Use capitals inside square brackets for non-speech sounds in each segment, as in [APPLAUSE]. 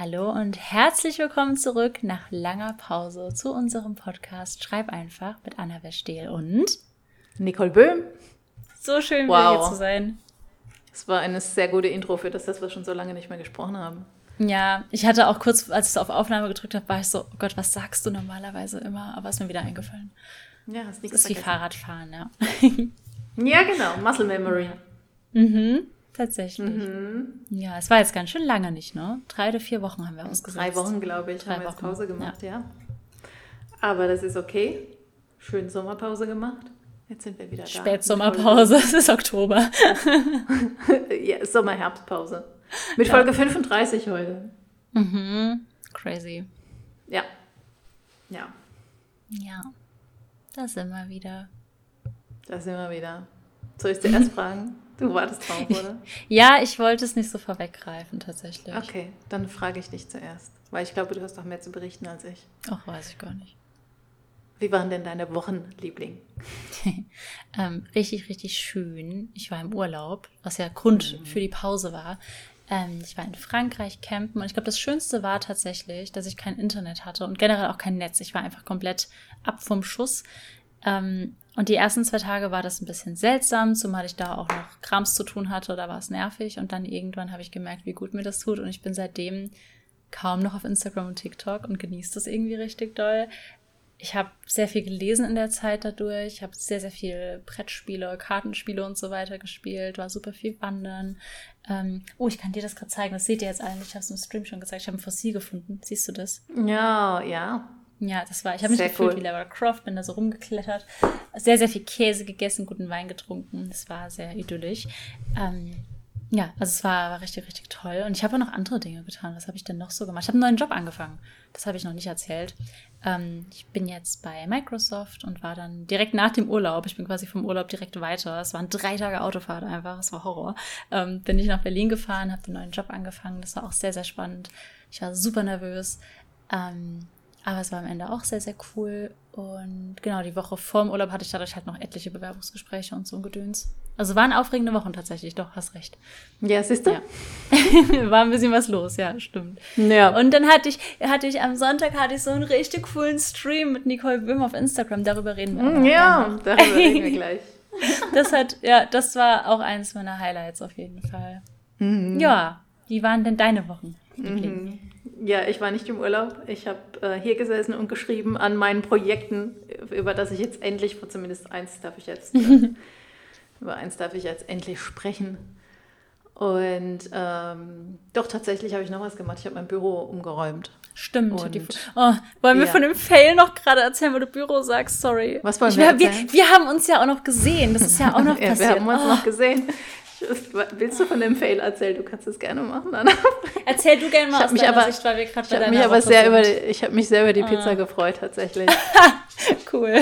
Hallo und herzlich willkommen zurück nach langer Pause zu unserem Podcast Schreib einfach mit Anna Westehl und Nicole Böhm. So schön, wow. wieder hier zu sein. Es war eine sehr gute Intro für das, dass wir schon so lange nicht mehr gesprochen haben. Ja, ich hatte auch kurz, als ich auf Aufnahme gedrückt habe, war ich so, oh Gott, was sagst du normalerweise immer? Aber ist mir wieder eingefallen. Ja, hast nichts Das ist vergessen. wie Fahrradfahren, ja. ja, genau, Muscle Memory. Mhm. Tatsächlich. Mhm. Ja, es war jetzt ganz schön lange nicht, ne? Drei oder vier Wochen haben wir ausgesetzt. Drei Wochen, glaube ich, Drei haben wir Wochen. jetzt Pause gemacht, ja. ja. Aber das ist okay. Schön Sommerpause gemacht. Jetzt sind wir wieder da. Spätsommerpause, [LAUGHS] es ist Oktober. [LAUGHS] ja, Sommer-Herbstpause. Mit ja. Folge 35 heute. Mhm. Crazy. Ja. Ja. Ja. Da sind wir wieder. Da sind wir wieder. Soll ich zuerst fragen? [LAUGHS] Du wartest drauf, oder? ja, ich wollte es nicht so vorweggreifen, tatsächlich. Okay, dann frage ich dich zuerst. Weil ich glaube, du hast doch mehr zu berichten als ich. Ach, weiß ich gar nicht. Wie waren denn deine Wochenliebling? [LAUGHS] ähm, richtig, richtig schön. Ich war im Urlaub, was ja Grund mhm. für die Pause war. Ähm, ich war in Frankreich campen und ich glaube, das Schönste war tatsächlich, dass ich kein Internet hatte und generell auch kein Netz. Ich war einfach komplett ab vom Schuss. Ähm, und die ersten zwei Tage war das ein bisschen seltsam, zumal ich da auch noch Krams zu tun hatte, da war es nervig. Und dann irgendwann habe ich gemerkt, wie gut mir das tut. Und ich bin seitdem kaum noch auf Instagram und TikTok und genieße das irgendwie richtig doll. Ich habe sehr viel gelesen in der Zeit dadurch. Ich habe sehr, sehr viel Brettspiele, Kartenspiele und so weiter gespielt. War super viel wandern. Ähm, oh, ich kann dir das gerade zeigen. Das seht ihr jetzt alle. Ich habe es im Stream schon gezeigt. Ich habe ein Fossil gefunden. Siehst du das? Ja, ja. Ja, das war, ich habe mich gefühlt cool. wie Lara Croft, bin da so rumgeklettert, sehr, sehr viel Käse gegessen, guten Wein getrunken. Das war sehr idyllisch. Ähm, ja, also es war, war richtig, richtig toll. Und ich habe auch noch andere Dinge getan. Was habe ich denn noch so gemacht? Ich habe einen neuen Job angefangen. Das habe ich noch nicht erzählt. Ähm, ich bin jetzt bei Microsoft und war dann direkt nach dem Urlaub, ich bin quasi vom Urlaub direkt weiter. Es waren drei Tage Autofahrt einfach, es war Horror. Ähm, bin ich nach Berlin gefahren, habe den neuen Job angefangen. Das war auch sehr, sehr spannend. Ich war super nervös. Ähm, aber es war am Ende auch sehr, sehr cool. Und genau, die Woche vorm Urlaub hatte ich dadurch halt noch etliche Bewerbungsgespräche und so ein Gedöns. Also waren aufregende Wochen tatsächlich, doch, hast recht. Ja, siehst du? Ja. [LAUGHS] War ein bisschen was los, ja, stimmt. Ja. Und dann hatte ich, hatte ich am Sonntag hatte ich so einen richtig coolen Stream mit Nicole Böhm auf Instagram. Darüber reden wir. Mm, ja, darüber reden wir [LAUGHS] gleich. Das hat, ja, das war auch eines meiner Highlights auf jeden Fall. Mhm. Ja, wie waren denn deine Wochen? Mhm. Ja, ich war nicht im Urlaub. Ich habe äh, hier gesessen und geschrieben an meinen Projekten, über das ich jetzt endlich, zumindest eins darf ich jetzt, äh, [LAUGHS] über eins darf ich jetzt endlich sprechen. Und ähm, doch, tatsächlich habe ich noch was gemacht. Ich habe mein Büro umgeräumt. Stimmt. Oh, wollen wir ja. von dem Fail noch gerade erzählen, wo du Büro sagst? Sorry. Was wollen wir, wir, wir, wir haben uns ja auch noch gesehen. Das ist ja auch [LAUGHS] noch ja, passiert. Wir haben uns oh. noch gesehen. [LAUGHS] Willst du von dem Fail erzählen? Du kannst es gerne machen, Anna. [LAUGHS] Erzähl du gerne mal aus mich aber, Sicht, weil wir gerade bei deiner mich aber sehr über die, Ich habe mich sehr über die Pizza ah. gefreut, tatsächlich. [LAUGHS] cool.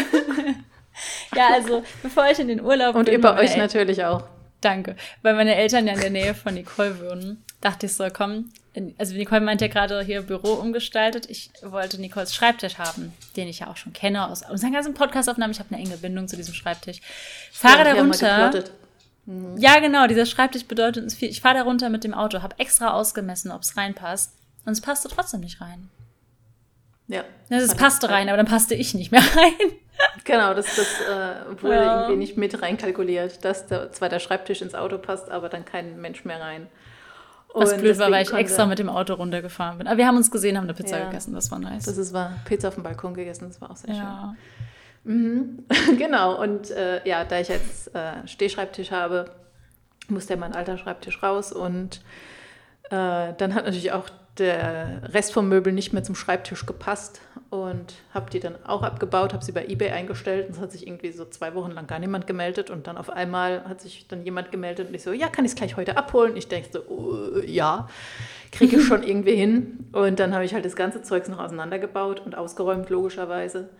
ja, also, bevor ich in den Urlaub Und bin... Und über euch El natürlich auch. Danke. Weil meine Eltern ja in der Nähe von Nicole wohnen, dachte ich so, komm, also Nicole meint ja gerade hier Büro umgestaltet. Ich wollte Nicoles Schreibtisch haben, den ich ja auch schon kenne aus unseren ganzen Podcast-Aufnahmen. Ich habe eine enge Bindung zu diesem Schreibtisch. Fahre ja, da runter. Mhm. Ja, genau, dieser Schreibtisch bedeutet uns viel. Ich fahre da runter mit dem Auto, habe extra ausgemessen, ob es reinpasst. Und es passte trotzdem nicht rein. Ja. Es passte rein, aber dann passte ich nicht mehr [LAUGHS] rein. Genau, das, das äh, wurde ja. irgendwie nicht mit reinkalkuliert, dass der, zwar der Schreibtisch ins Auto passt, aber dann kein Mensch mehr rein. Und Was blöd war, weil ich extra mit dem Auto runtergefahren bin. Aber wir haben uns gesehen, haben eine Pizza ja, gegessen, das war nice. Das ist war Pizza auf dem Balkon gegessen, das war auch sehr ja. schön. Mhm. [LAUGHS] genau, und äh, ja, da ich jetzt äh, Stehschreibtisch habe, musste mein alter Schreibtisch raus und äh, dann hat natürlich auch der Rest vom Möbel nicht mehr zum Schreibtisch gepasst und habe die dann auch abgebaut, habe sie bei eBay eingestellt und es hat sich irgendwie so zwei Wochen lang gar niemand gemeldet und dann auf einmal hat sich dann jemand gemeldet und ich so, ja, kann ich es gleich heute abholen? Ich denke so, uh, ja, kriege ich [LAUGHS] schon irgendwie hin und dann habe ich halt das ganze Zeugs noch auseinandergebaut und ausgeräumt, logischerweise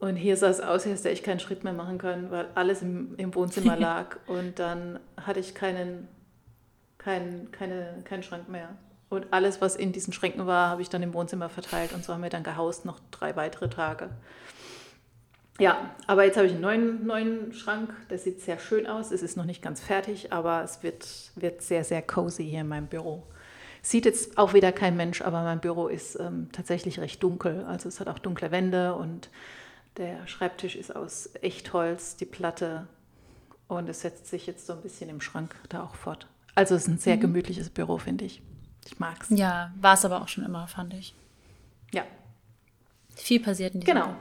und hier sah es aus, als hätte ich keinen Schritt mehr machen können, weil alles im, im Wohnzimmer [LAUGHS] lag. Und dann hatte ich keinen, keinen, keine, keinen Schrank mehr. Und alles, was in diesen Schränken war, habe ich dann im Wohnzimmer verteilt. Und so haben wir dann gehaust noch drei weitere Tage. Ja, aber jetzt habe ich einen neuen, neuen Schrank. Der sieht sehr schön aus. Es ist noch nicht ganz fertig, aber es wird, wird sehr, sehr cozy hier in meinem Büro. Sieht jetzt auch wieder kein Mensch, aber mein Büro ist ähm, tatsächlich recht dunkel. Also es hat auch dunkle Wände und der Schreibtisch ist aus Echtholz, die Platte. Und es setzt sich jetzt so ein bisschen im Schrank da auch fort. Also es ist ein sehr mhm. gemütliches Büro, finde ich. Ich mag es. Ja, war es aber auch schon immer, fand ich. Ja. Viel passiert in diesem Genau. Büro.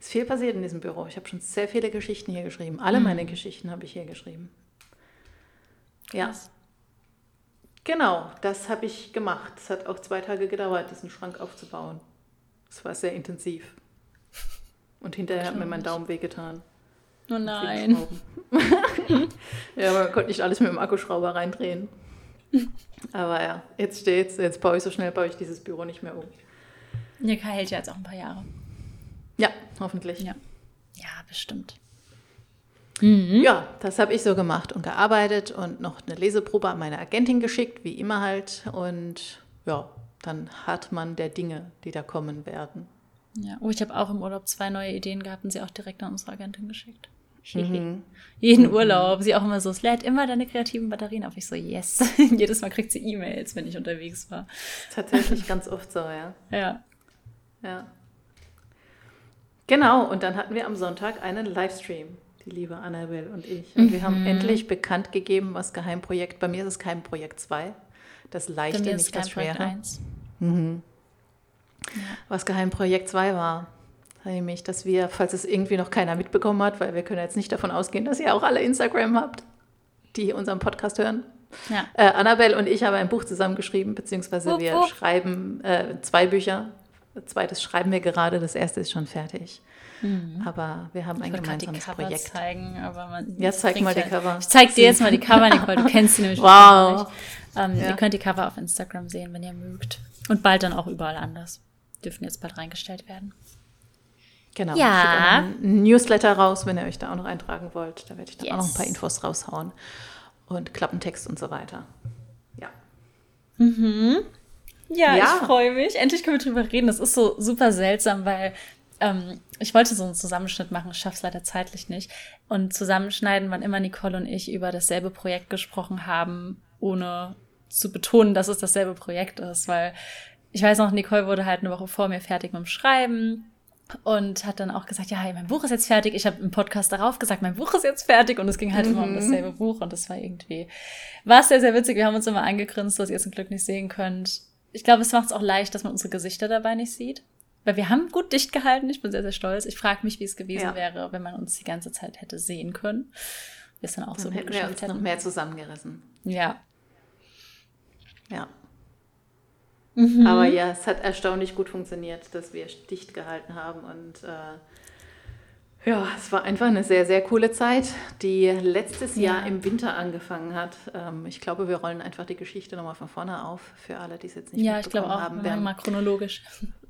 Es ist viel passiert in diesem Büro. Ich habe schon sehr viele Geschichten hier geschrieben. Alle mhm. meine Geschichten habe ich hier geschrieben. Ja. Genau, das habe ich gemacht. Es hat auch zwei Tage gedauert, diesen Schrank aufzubauen. Es war sehr intensiv. Und hinterher hat mir mein Daumen wehgetan. Oh nein. [LAUGHS] ja, man konnte nicht alles mit dem Akkuschrauber reindrehen. [LAUGHS] Aber ja, jetzt steht's. Jetzt baue ich so schnell, baue ich dieses Büro nicht mehr um. Der hält ja jetzt auch ein paar Jahre. Ja, hoffentlich. Ja, ja bestimmt. Mhm. Ja, das habe ich so gemacht und gearbeitet und noch eine Leseprobe an meine Agentin geschickt, wie immer halt. Und ja, dann hat man der Dinge, die da kommen werden. Ja, oh, ich habe auch im Urlaub zwei neue Ideen gehabt und sie auch direkt an unsere Agentin geschickt. Mhm. Jeden mhm. Urlaub. Sie auch immer so, es lädt immer deine kreativen Batterien auf. Ich so, yes. [LAUGHS] Jedes Mal kriegt sie E-Mails, wenn ich unterwegs war. Tatsächlich ganz oft so, ja. Ja. Ja. Genau, und dann hatten wir am Sonntag einen Livestream, die liebe Annabelle und ich. Und mhm. wir haben mhm. endlich bekannt gegeben, was Geheimprojekt, bei mir ist es Geheimprojekt 2, das Leichte, nicht das Schwere. Mhm. Ja. Was Geheimprojekt 2 war nämlich, dass wir, falls es irgendwie noch keiner mitbekommen hat, weil wir können jetzt nicht davon ausgehen, dass ihr auch alle Instagram habt, die unseren Podcast hören. Ja. Äh, Annabelle und ich haben ein Buch zusammengeschrieben, beziehungsweise wupp, wir wupp. schreiben äh, zwei Bücher. Zweites schreiben wir gerade, das erste ist schon fertig. Mhm. Aber wir haben ein gemeinsames die Cover Projekt. Zeigen, aber man, ja, zeig mal die Cover. Ich zeig dir jetzt mal die Cover, Nicole. Du [LAUGHS] kennst sie nämlich wow. Ähm, ja. Ihr könnt die Cover auf Instagram sehen, wenn ihr mögt. Und bald dann auch überall anders. Dürfen jetzt bald reingestellt werden. Genau. Ja. Einen Newsletter raus, wenn ihr euch da auch noch eintragen wollt. Da werde ich dann yes. auch noch ein paar Infos raushauen. Und Klappentext und so weiter. Ja. Mhm. Ja, ja. ich freue mich. Endlich können wir drüber reden. Das ist so super seltsam, weil ähm, ich wollte so einen Zusammenschnitt machen, ich schaffe es leider zeitlich nicht. Und zusammenschneiden, wann immer Nicole und ich über dasselbe Projekt gesprochen haben, ohne zu betonen, dass es dasselbe Projekt ist, weil ich weiß noch, Nicole wurde halt eine Woche vor mir fertig mit dem Schreiben und hat dann auch gesagt, ja, hey, mein Buch ist jetzt fertig. Ich habe im Podcast darauf gesagt, mein Buch ist jetzt fertig und es ging halt mhm. immer um mhm. dasselbe Buch und das war irgendwie, war sehr, sehr witzig. Wir haben uns immer angegrinst, was ihr zum Glück nicht sehen könnt. Ich glaube, es macht es auch leicht, dass man unsere Gesichter dabei nicht sieht. Weil wir haben gut dicht gehalten. Ich bin sehr, sehr stolz. Ich frage mich, wie es gewesen ja. wäre, wenn man uns die ganze Zeit hätte sehen können. Wir es dann auch dann so hätten wir uns hätten. noch mehr zusammengerissen. Ja. Ja. Mhm. Aber ja, es hat erstaunlich gut funktioniert, dass wir dicht gehalten haben und äh, ja, es war einfach eine sehr, sehr coole Zeit, die letztes ja. Jahr im Winter angefangen hat. Ähm, ich glaube, wir rollen einfach die Geschichte nochmal von vorne auf, für alle, die es jetzt nicht ja, mitbekommen haben. Ja, ich glaube auch, wir haben mal chronologisch.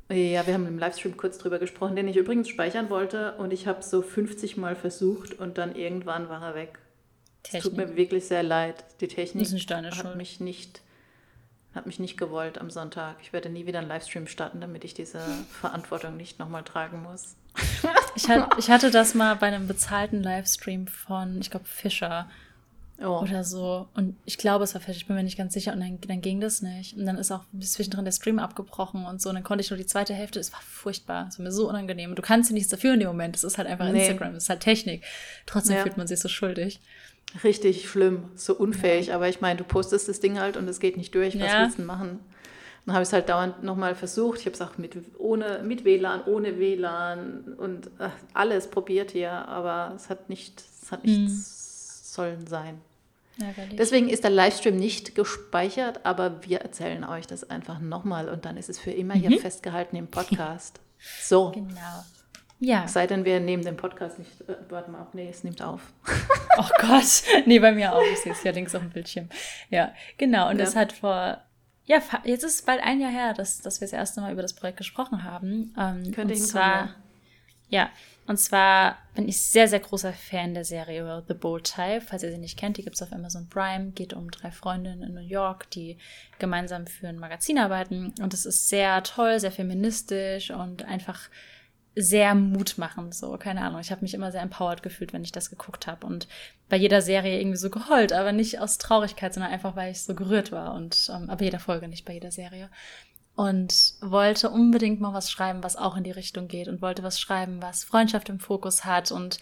Ja, wir haben im Livestream kurz drüber gesprochen, den ich übrigens speichern wollte und ich habe so 50 Mal versucht und dann irgendwann war er weg. Es tut mir wirklich sehr leid. Die Technik hat mich nicht hat mich nicht gewollt am Sonntag. Ich werde nie wieder einen Livestream starten, damit ich diese Verantwortung nicht nochmal tragen muss. [LAUGHS] ich, hat, ich hatte das mal bei einem bezahlten Livestream von, ich glaube, Fischer. Oh. Oder so. Und ich glaube, es war Fischer, ich bin mir nicht ganz sicher. Und dann, dann ging das nicht. Und dann ist auch bis zwischendrin der Stream abgebrochen und so. Und dann konnte ich nur die zweite Hälfte. Es war furchtbar. Es war mir so unangenehm. Und du kannst nichts dafür in dem Moment. Es ist halt einfach nee. Instagram, es ist halt Technik. Trotzdem ja. fühlt man sich so schuldig. Richtig schlimm, so unfähig. Aber ich meine, du postest das Ding halt und es geht nicht durch. Was ja. willst du denn machen? Dann habe ich es halt dauernd nochmal versucht. Ich habe es auch mit, ohne, mit WLAN, ohne WLAN und ach, alles probiert hier, aber es hat nicht, es hat nicht mhm. sollen sein. Ärgerlich. Deswegen ist der Livestream nicht gespeichert, aber wir erzählen euch das einfach nochmal und dann ist es für immer mhm. hier festgehalten im [LAUGHS] Podcast. So. Genau. Ja. Sei denn, wir nehmen den Podcast nicht. Äh, warte mal, nee, es nimmt auf. [LAUGHS] oh Gott. Nee, bei mir auch. Ich sehe es ja links auf dem Bildschirm. Ja, genau. Und ja. das hat vor. Ja, jetzt ist es bald ein Jahr her, dass, dass wir das erste Mal über das Projekt gesprochen haben. Ähm, Könnte und zwar, ja, und zwar bin ich sehr, sehr großer Fan der Serie The Bold Type. Falls ihr sie nicht kennt, die gibt es auf Amazon Prime. Geht um drei Freundinnen in New York, die gemeinsam für ein Magazin arbeiten. Und es ist sehr toll, sehr feministisch und einfach sehr mutmachend, so, keine Ahnung. Ich habe mich immer sehr empowered gefühlt, wenn ich das geguckt habe. Und bei jeder Serie irgendwie so geheult, aber nicht aus Traurigkeit, sondern einfach, weil ich so gerührt war. Und ähm, aber jeder Folge, nicht bei jeder Serie. Und wollte unbedingt mal was schreiben, was auch in die Richtung geht. Und wollte was schreiben, was Freundschaft im Fokus hat und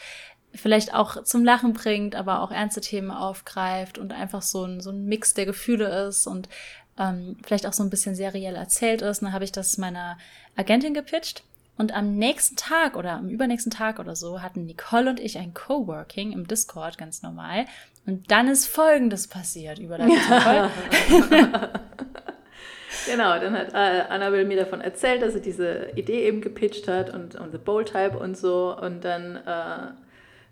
vielleicht auch zum Lachen bringt, aber auch ernste Themen aufgreift und einfach so ein, so ein Mix der Gefühle ist und ähm, vielleicht auch so ein bisschen seriell erzählt ist. Und dann habe ich das meiner Agentin gepitcht und am nächsten Tag oder am übernächsten Tag oder so hatten Nicole und ich ein Coworking im Discord, ganz normal. Und dann ist Folgendes passiert über [LAUGHS] das Nicole. [LAUGHS] genau, dann hat äh, Annabelle mir davon erzählt, dass sie diese Idee eben gepitcht hat und, und The Bold Type und so. Und dann, äh,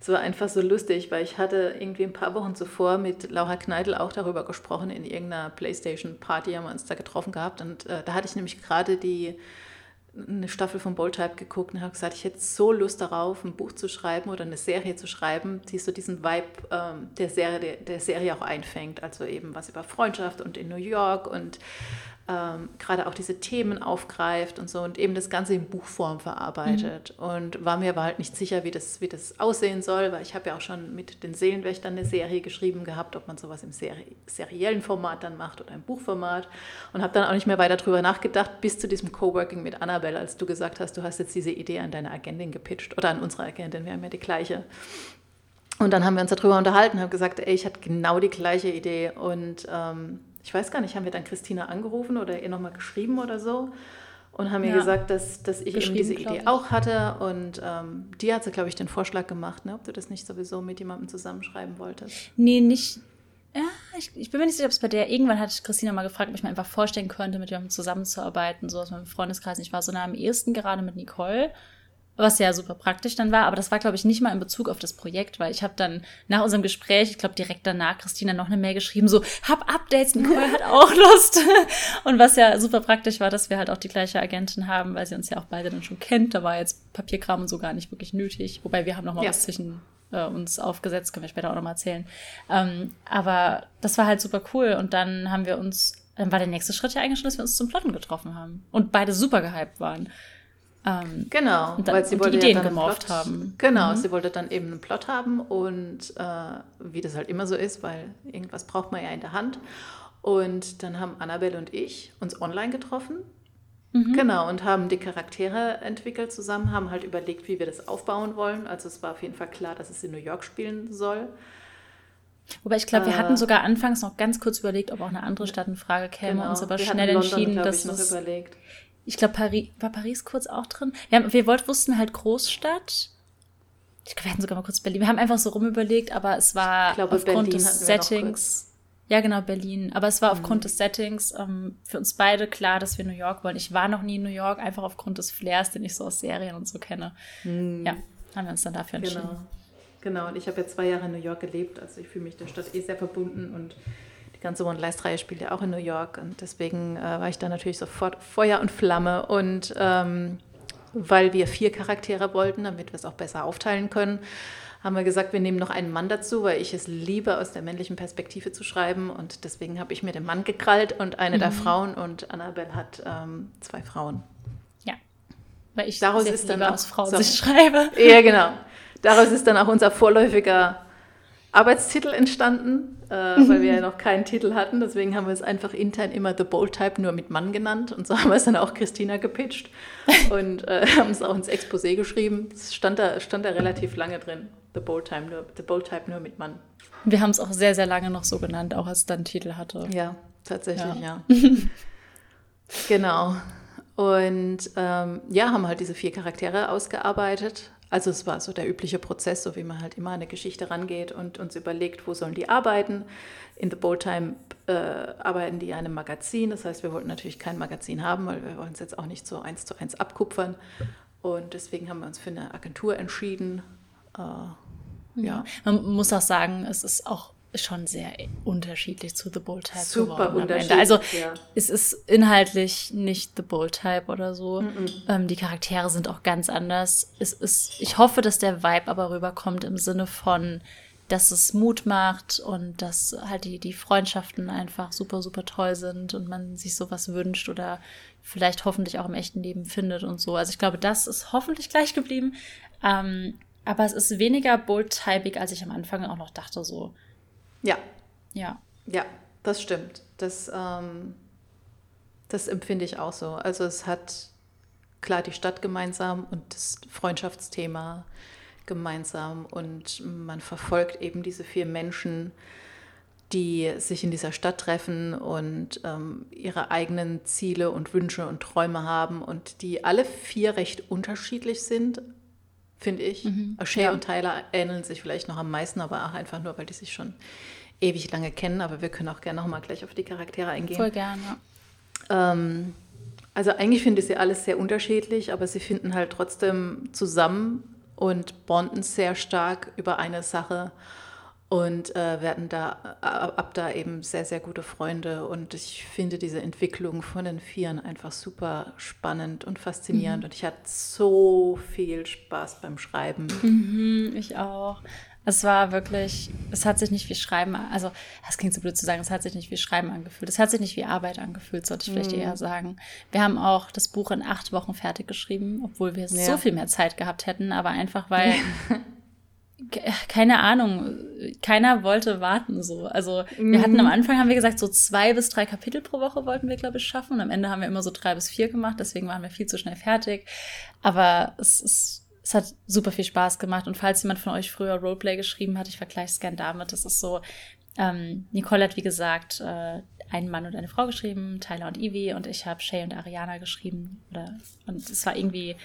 es war einfach so lustig, weil ich hatte irgendwie ein paar Wochen zuvor mit Laura Kneidl auch darüber gesprochen. In irgendeiner Playstation-Party haben wir uns da getroffen gehabt. Und äh, da hatte ich nämlich gerade die eine Staffel von Bold Type geguckt und habe gesagt, ich hätte so Lust darauf, ein Buch zu schreiben oder eine Serie zu schreiben, die so diesen Vibe ähm, der, Serie, der, der, Serie auch einfängt. Also eben was über Freundschaft und in New York und ähm, gerade auch diese Themen aufgreift und so und eben das Ganze in Buchform verarbeitet. Mhm. Und war mir aber halt nicht sicher, wie das, wie das aussehen soll, weil ich habe ja auch schon mit den Seelenwächtern eine Serie geschrieben gehabt, ob man sowas im Seri seriellen Format dann macht oder im Buchformat. Und habe dann auch nicht mehr weiter darüber nachgedacht, bis zu diesem Coworking mit Annabelle, als du gesagt hast, du hast jetzt diese Idee an deine Agentin gepitcht oder an unsere Agentin, wir haben ja die gleiche. Und dann haben wir uns darüber unterhalten, haben gesagt, ey, ich hatte genau die gleiche Idee und ähm, ich weiß gar nicht, haben wir dann Christina angerufen oder ihr nochmal geschrieben oder so und haben ja. ihr gesagt, dass, dass ich eben diese Idee auch hatte und ähm, die hat sie, glaube ich, den Vorschlag gemacht, ne? ob du das nicht sowieso mit jemandem zusammenschreiben wolltest. Nee, nicht. Ja, ich, ich bin mir nicht sicher, ob es bei der irgendwann hat Christina mal gefragt, ob ich mir einfach vorstellen könnte, mit jemandem zusammenzuarbeiten, so aus meinem Freundeskreis. Ich war so nah am ehesten gerade mit Nicole was ja super praktisch dann war, aber das war, glaube ich, nicht mal in Bezug auf das Projekt, weil ich habe dann nach unserem Gespräch, ich glaube direkt danach, Christina noch eine Mail geschrieben, so, hab Updates, Nicole hat auch [LAUGHS] Lust. Und was ja super praktisch war, dass wir halt auch die gleiche Agentin haben, weil sie uns ja auch beide dann schon kennt. Da war jetzt Papierkram und so gar nicht wirklich nötig. Wobei wir haben noch mal ja. was zwischen äh, uns aufgesetzt, können wir später auch noch mal erzählen. Ähm, aber das war halt super cool und dann haben wir uns, dann war der nächste Schritt ja eigentlich schon, dass wir uns zum Plotten getroffen haben und beide super gehypt waren. Ähm, genau, dann, weil sie wollte Ideen ja gemorpht haben. Genau, mhm. sie wollte dann eben einen Plot haben und äh, wie das halt immer so ist, weil irgendwas braucht man ja in der Hand. Und dann haben Annabelle und ich uns online getroffen. Mhm. Genau, und haben die Charaktere entwickelt zusammen, haben halt überlegt, wie wir das aufbauen wollen. Also es war auf jeden Fall klar, dass es in New York spielen soll. Wobei ich glaube, wir äh, hatten sogar anfangs noch ganz kurz überlegt, ob auch eine andere Stadt in Frage käme, genau. uns aber schnell London, entschieden, dass es überlegt ich glaube, Paris, war Paris kurz auch drin? Wir, haben, wir wollten, wussten halt Großstadt. Ich glaube, wir hatten sogar mal kurz Berlin. Wir haben einfach so rumüberlegt, aber es war glaube, aufgrund Berlin des Settings. Ja, genau, Berlin. Aber es war aufgrund mhm. des Settings ähm, für uns beide klar, dass wir New York wollen. Ich war noch nie in New York, einfach aufgrund des Flairs, den ich so aus Serien und so kenne. Mhm. Ja, haben wir uns dann dafür entschieden. Genau. Genau, und ich habe ja zwei Jahre in New York gelebt, also ich fühle mich der Stadt eh sehr verbunden und ganze One Last Reihe spielt ja auch in New York und deswegen äh, war ich da natürlich sofort Feuer und Flamme und ähm, weil wir vier Charaktere wollten, damit wir es auch besser aufteilen können, haben wir gesagt, wir nehmen noch einen Mann dazu, weil ich es liebe, aus der männlichen Perspektive zu schreiben. Und deswegen habe ich mir den Mann gekrallt und eine mhm. der Frauen. Und Annabelle hat ähm, zwei Frauen. Ja, weil ich daraus ist dann auch, aus Frau so, schreibe. Ja, genau. Daraus ist dann auch unser vorläufiger Arbeitstitel entstanden, äh, weil wir ja noch keinen Titel hatten. Deswegen haben wir es einfach intern immer The Bold Type nur mit Mann genannt. Und so [LAUGHS] haben wir es dann auch Christina gepitcht und äh, [LAUGHS] haben es auch ins Exposé geschrieben. Es stand da, stand da relativ lange drin. The Bold, Type nur, The Bold Type nur mit Mann. Wir haben es auch sehr, sehr lange noch so genannt, auch als es dann Titel hatte. Ja, tatsächlich, ja. ja. [LAUGHS] genau. Und ähm, ja, haben halt diese vier Charaktere ausgearbeitet, also es war so der übliche Prozess, so wie man halt immer an eine Geschichte rangeht und uns überlegt, wo sollen die arbeiten. In The Bold Time äh, arbeiten die in einem Magazin, das heißt, wir wollten natürlich kein Magazin haben, weil wir wollen es jetzt auch nicht so eins zu eins abkupfern. Und deswegen haben wir uns für eine Agentur entschieden. Äh, ja. Man muss auch sagen, es ist auch schon sehr unterschiedlich zu The Bold Type Super geworden unterschiedlich. Also ja. es ist inhaltlich nicht The Bold Type oder so. Mm -mm. Ähm, die Charaktere sind auch ganz anders. Es ist, ich hoffe, dass der Vibe aber rüberkommt im Sinne von, dass es Mut macht und dass halt die, die Freundschaften einfach super, super toll sind und man sich sowas wünscht oder vielleicht hoffentlich auch im echten Leben findet und so. Also ich glaube, das ist hoffentlich gleich geblieben. Ähm, aber es ist weniger bold-typig, als ich am Anfang auch noch dachte, so. Ja. Ja. Ja, das stimmt. Das, ähm, das empfinde ich auch so. Also es hat klar die Stadt gemeinsam und das Freundschaftsthema gemeinsam und man verfolgt eben diese vier Menschen, die sich in dieser Stadt treffen und ähm, ihre eigenen Ziele und Wünsche und Träume haben und die alle vier recht unterschiedlich sind, finde ich. Mhm. Shay ja. und Tyler ähneln sich vielleicht noch am meisten, aber auch einfach nur, weil die sich schon ewig lange kennen. Aber wir können auch gerne noch mal gleich auf die Charaktere eingehen. Voll gerne. Ähm, also eigentlich finde ich sie alles sehr unterschiedlich, aber sie finden halt trotzdem zusammen und bonden sehr stark über eine Sache und äh, werden da ab da eben sehr, sehr gute Freunde. Und ich finde diese Entwicklung von den Vieren einfach super spannend und faszinierend. Mhm. Und ich hatte so viel Spaß beim Schreiben. Mhm, ich auch. Es war wirklich, es hat sich nicht wie Schreiben, also das klingt so blöd zu sagen, es hat sich nicht wie Schreiben angefühlt. Es hat sich nicht wie Arbeit angefühlt, sollte ich vielleicht mm. eher sagen. Wir haben auch das Buch in acht Wochen fertig geschrieben, obwohl wir ja. so viel mehr Zeit gehabt hätten, aber einfach weil [LAUGHS] keine Ahnung, keiner wollte warten so. Also wir mhm. hatten am Anfang, haben wir gesagt, so zwei bis drei Kapitel pro Woche wollten wir, glaube ich, schaffen. Und am Ende haben wir immer so drei bis vier gemacht, deswegen waren wir viel zu schnell fertig. Aber es, es, es hat super viel Spaß gemacht. Und falls jemand von euch früher Roleplay geschrieben hat, ich vergleiche es gern damit, das ist so, ähm, Nicole hat, wie gesagt, äh, einen Mann und eine Frau geschrieben, Tyler und Evie, und ich habe Shay und Ariana geschrieben. Oder, und es war irgendwie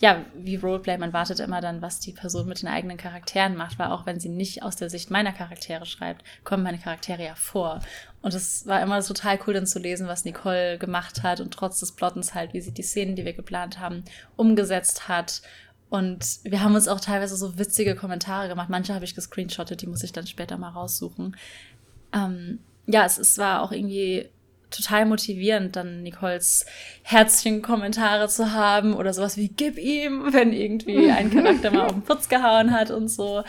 ja, wie Roleplay, man wartet immer dann, was die Person mit den eigenen Charakteren macht, weil auch wenn sie nicht aus der Sicht meiner Charaktere schreibt, kommen meine Charaktere ja vor. Und es war immer total cool, dann zu lesen, was Nicole gemacht hat und trotz des Plottens halt, wie sie die Szenen, die wir geplant haben, umgesetzt hat. Und wir haben uns auch teilweise so witzige Kommentare gemacht. Manche habe ich gescreenshottet, die muss ich dann später mal raussuchen. Ähm, ja, es, es war auch irgendwie total motivierend, dann Nicoles Herzchen-Kommentare zu haben oder sowas wie gib ihm, wenn irgendwie ein [LAUGHS] Charakter mal auf den Putz gehauen hat und so.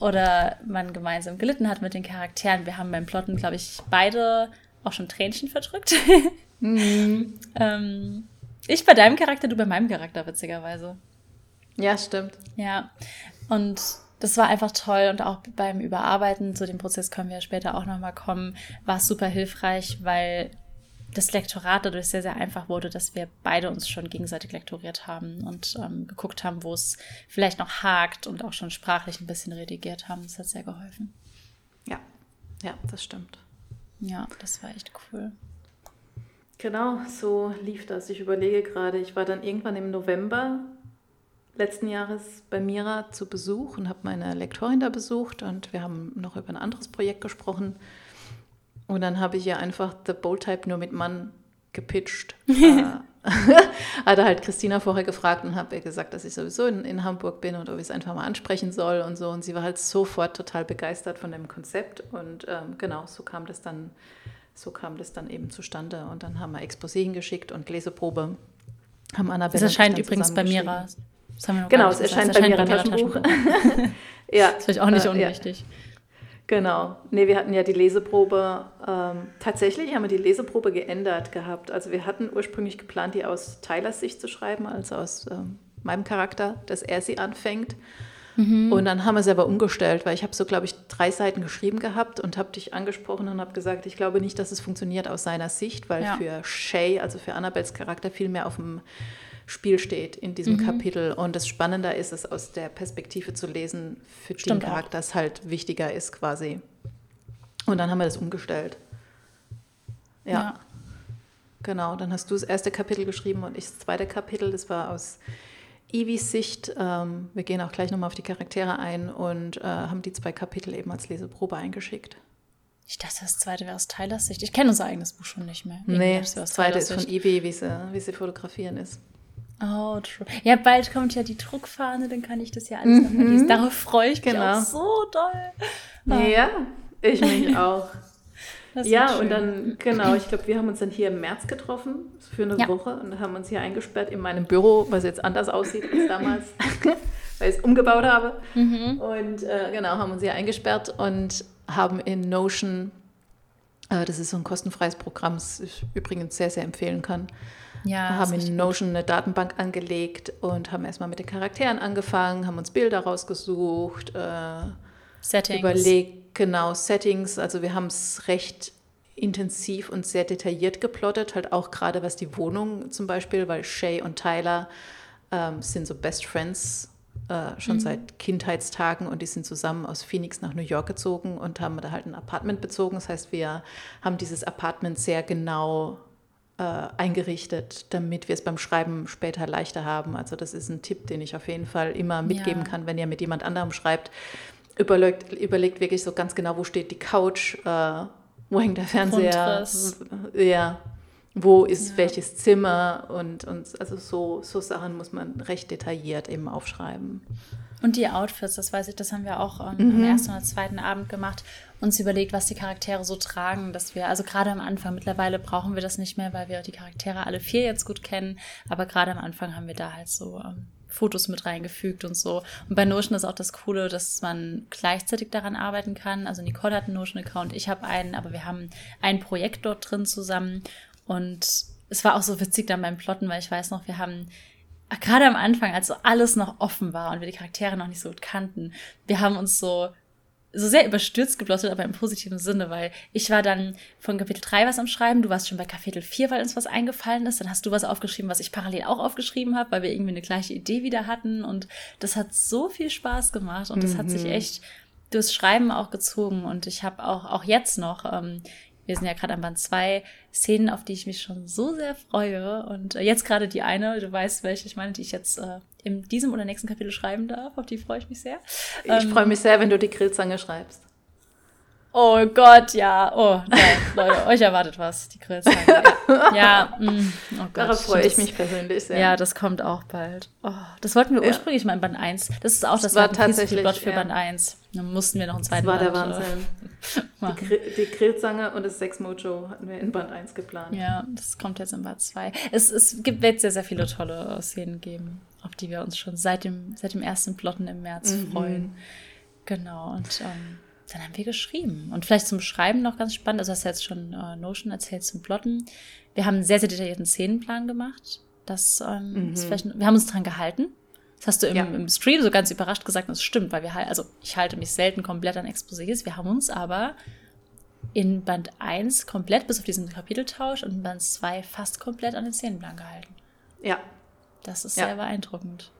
Oder man gemeinsam gelitten hat mit den Charakteren. Wir haben beim Plotten, glaube ich, beide auch schon Tränchen verdrückt. [LAUGHS] Mhm. ähm, ich bei deinem Charakter, du bei meinem Charakter, witzigerweise. Ja, stimmt. Ja. Und das war einfach toll und auch beim Überarbeiten, zu dem Prozess können wir später auch nochmal kommen, war es super hilfreich, weil das Lektorat dadurch sehr, sehr einfach wurde, dass wir beide uns schon gegenseitig lektoriert haben und ähm, geguckt haben, wo es vielleicht noch hakt und auch schon sprachlich ein bisschen redigiert haben. Das hat sehr geholfen. Ja, ja, das stimmt. Ja, das war echt cool. Genau, so lief das. Ich überlege gerade, ich war dann irgendwann im November letzten Jahres bei Mira zu Besuch und habe meine Lektorin da besucht und wir haben noch über ein anderes Projekt gesprochen. Und dann habe ich ja einfach The Bold Type nur mit Mann gepitcht. [LAUGHS] äh, hatte halt Christina vorher gefragt und habe ihr gesagt, dass ich sowieso in, in Hamburg bin und ob ich es einfach mal ansprechen soll und so. Und sie war halt sofort total begeistert von dem Konzept. Und ähm, genau, so kam das dann, so kam das dann eben zustande. Und dann haben wir Exposé hingeschickt und Leseprobe. Haben Annabelle das erscheint übrigens bei Mira. genau, es erscheint, bei Mira Taschenbuch. [LAUGHS] ja. Das ist vielleicht auch nicht äh, unwichtig. Ja. Genau. Nee, wir hatten ja die Leseprobe, ähm, tatsächlich haben wir die Leseprobe geändert gehabt. Also wir hatten ursprünglich geplant, die aus Tylers Sicht zu schreiben, also aus ähm, meinem Charakter, dass er sie anfängt. Mhm. Und dann haben wir es aber umgestellt, weil ich habe so, glaube ich, drei Seiten geschrieben gehabt und habe dich angesprochen und habe gesagt, ich glaube nicht, dass es funktioniert aus seiner Sicht, weil ja. für Shay, also für Annabels Charakter, viel mehr auf dem Spiel steht in diesem mhm. Kapitel. Und das Spannende ist es aus der Perspektive zu lesen, für Stimmt den Charakter es halt wichtiger ist quasi. Und dann haben wir das umgestellt. Ja. ja. Genau, dann hast du das erste Kapitel geschrieben und ich das zweite Kapitel. Das war aus Ivis Sicht. Ähm, wir gehen auch gleich nochmal auf die Charaktere ein und äh, haben die zwei Kapitel eben als Leseprobe eingeschickt. Ich dachte, das zweite wäre aus Tylers Sicht. Ich kenne unser eigenes Buch schon nicht mehr. Nee, das, das zweite ist von Ivy, wie sie, wie sie fotografieren ist. Oh, true. Ja, bald kommt ja die Druckfahne, dann kann ich das ja alles mhm. lesen. Darauf freue ich mich genau. auch so doll. Oh. Ja, ich mich auch. [LAUGHS] ja, und dann, genau, ich glaube, wir haben uns dann hier im März getroffen für eine ja. Woche und haben uns hier eingesperrt in meinem Büro, was jetzt anders aussieht als damals. [LAUGHS] weil ich es umgebaut habe. Mhm. Und äh, genau, haben uns hier eingesperrt und haben in Notion, das ist so ein kostenfreies Programm, das ich übrigens sehr, sehr empfehlen kann, ja, haben in Notion eine Datenbank angelegt und haben erstmal mit den Charakteren angefangen, haben uns Bilder rausgesucht, äh, Settings. überlegt, genau, Settings. Also wir haben es recht intensiv und sehr detailliert geplottet, halt auch gerade was die Wohnung zum Beispiel, weil Shay und Tyler ähm, sind so Best Friends äh, schon mhm. seit Kindheitstagen und die sind zusammen aus Phoenix nach New York gezogen und haben da halt ein Apartment bezogen. Das heißt, wir haben dieses Apartment sehr genau äh, eingerichtet, damit wir es beim Schreiben später leichter haben. Also das ist ein Tipp, den ich auf jeden Fall immer mitgeben ja. kann, wenn ihr mit jemand anderem schreibt. Überlegt, überlegt wirklich so ganz genau, wo steht die Couch, äh, wo hängt der Fernseher, Grundriss. ja, wo ist ja. welches Zimmer und, und also so, so Sachen muss man recht detailliert eben aufschreiben. Und die Outfits, das weiß ich, das haben wir auch ähm, mhm. am ersten oder zweiten Abend gemacht, uns überlegt, was die Charaktere so tragen, dass wir, also gerade am Anfang, mittlerweile brauchen wir das nicht mehr, weil wir die Charaktere alle vier jetzt gut kennen, aber gerade am Anfang haben wir da halt so ähm, Fotos mit reingefügt und so. Und bei Notion ist auch das Coole, dass man gleichzeitig daran arbeiten kann. Also Nicole hat einen Notion-Account, ich habe einen, aber wir haben ein Projekt dort drin zusammen und es war auch so witzig dann beim Plotten, weil ich weiß noch, wir haben gerade am Anfang, als so alles noch offen war und wir die Charaktere noch nicht so gut kannten, wir haben uns so so sehr überstürzt geplottet, aber im positiven Sinne, weil ich war dann von Kapitel 3 was am Schreiben, du warst schon bei Kapitel 4, weil uns was eingefallen ist, dann hast du was aufgeschrieben, was ich parallel auch aufgeschrieben habe, weil wir irgendwie eine gleiche Idee wieder hatten und das hat so viel Spaß gemacht und das mhm. hat sich mhm. echt durchs Schreiben auch gezogen und ich habe auch, auch jetzt noch ähm, wir sind ja gerade am Band 2 Szenen, auf die ich mich schon so sehr freue. Und äh, jetzt gerade die eine, du weißt, welche ich meine, die ich jetzt äh, in diesem oder nächsten Kapitel schreiben darf. Auf die freue ich mich sehr. Ich ähm, freue mich sehr, wenn du die Grillzange schreibst. Oh Gott, ja. Oh, nein, Leute, [LAUGHS] euch erwartet was, die Grillzange. Ja, mm, oh Gott. Darauf freue ich mich persönlich sehr. Ja, das kommt auch bald. Oh, das wollten wir ja. ursprünglich mal in Band 1. Das ist auch das, das war tatsächlich Plot für ja. Band 1. Dann mussten wir noch einen zweiten Das war Band, der Wahnsinn. [LAUGHS] die, die Grillzange und das Sex Mojo hatten wir in Band 1 geplant. Ja, das kommt jetzt in Band 2. Es, es gibt, wird sehr, sehr viele tolle Szenen geben, auf die wir uns schon seit dem, seit dem ersten Plotten im März mhm. freuen. Genau, und ähm, dann haben wir geschrieben. Und vielleicht zum Schreiben noch ganz spannend, also hast du jetzt schon äh, Notion erzählt zum Plotten. Wir haben einen sehr, sehr detaillierten Szenenplan gemacht. Das, ähm, mhm. ist vielleicht, wir haben uns dran gehalten. Das hast du im, ja. im Stream so ganz überrascht gesagt, das stimmt, weil wir halt, also ich halte mich selten komplett an Exposés. Wir haben uns aber in Band 1 komplett, bis auf diesen Kapiteltausch, und in Band 2 fast komplett an den Szenenplan gehalten. Ja. Das ist ja. sehr beeindruckend.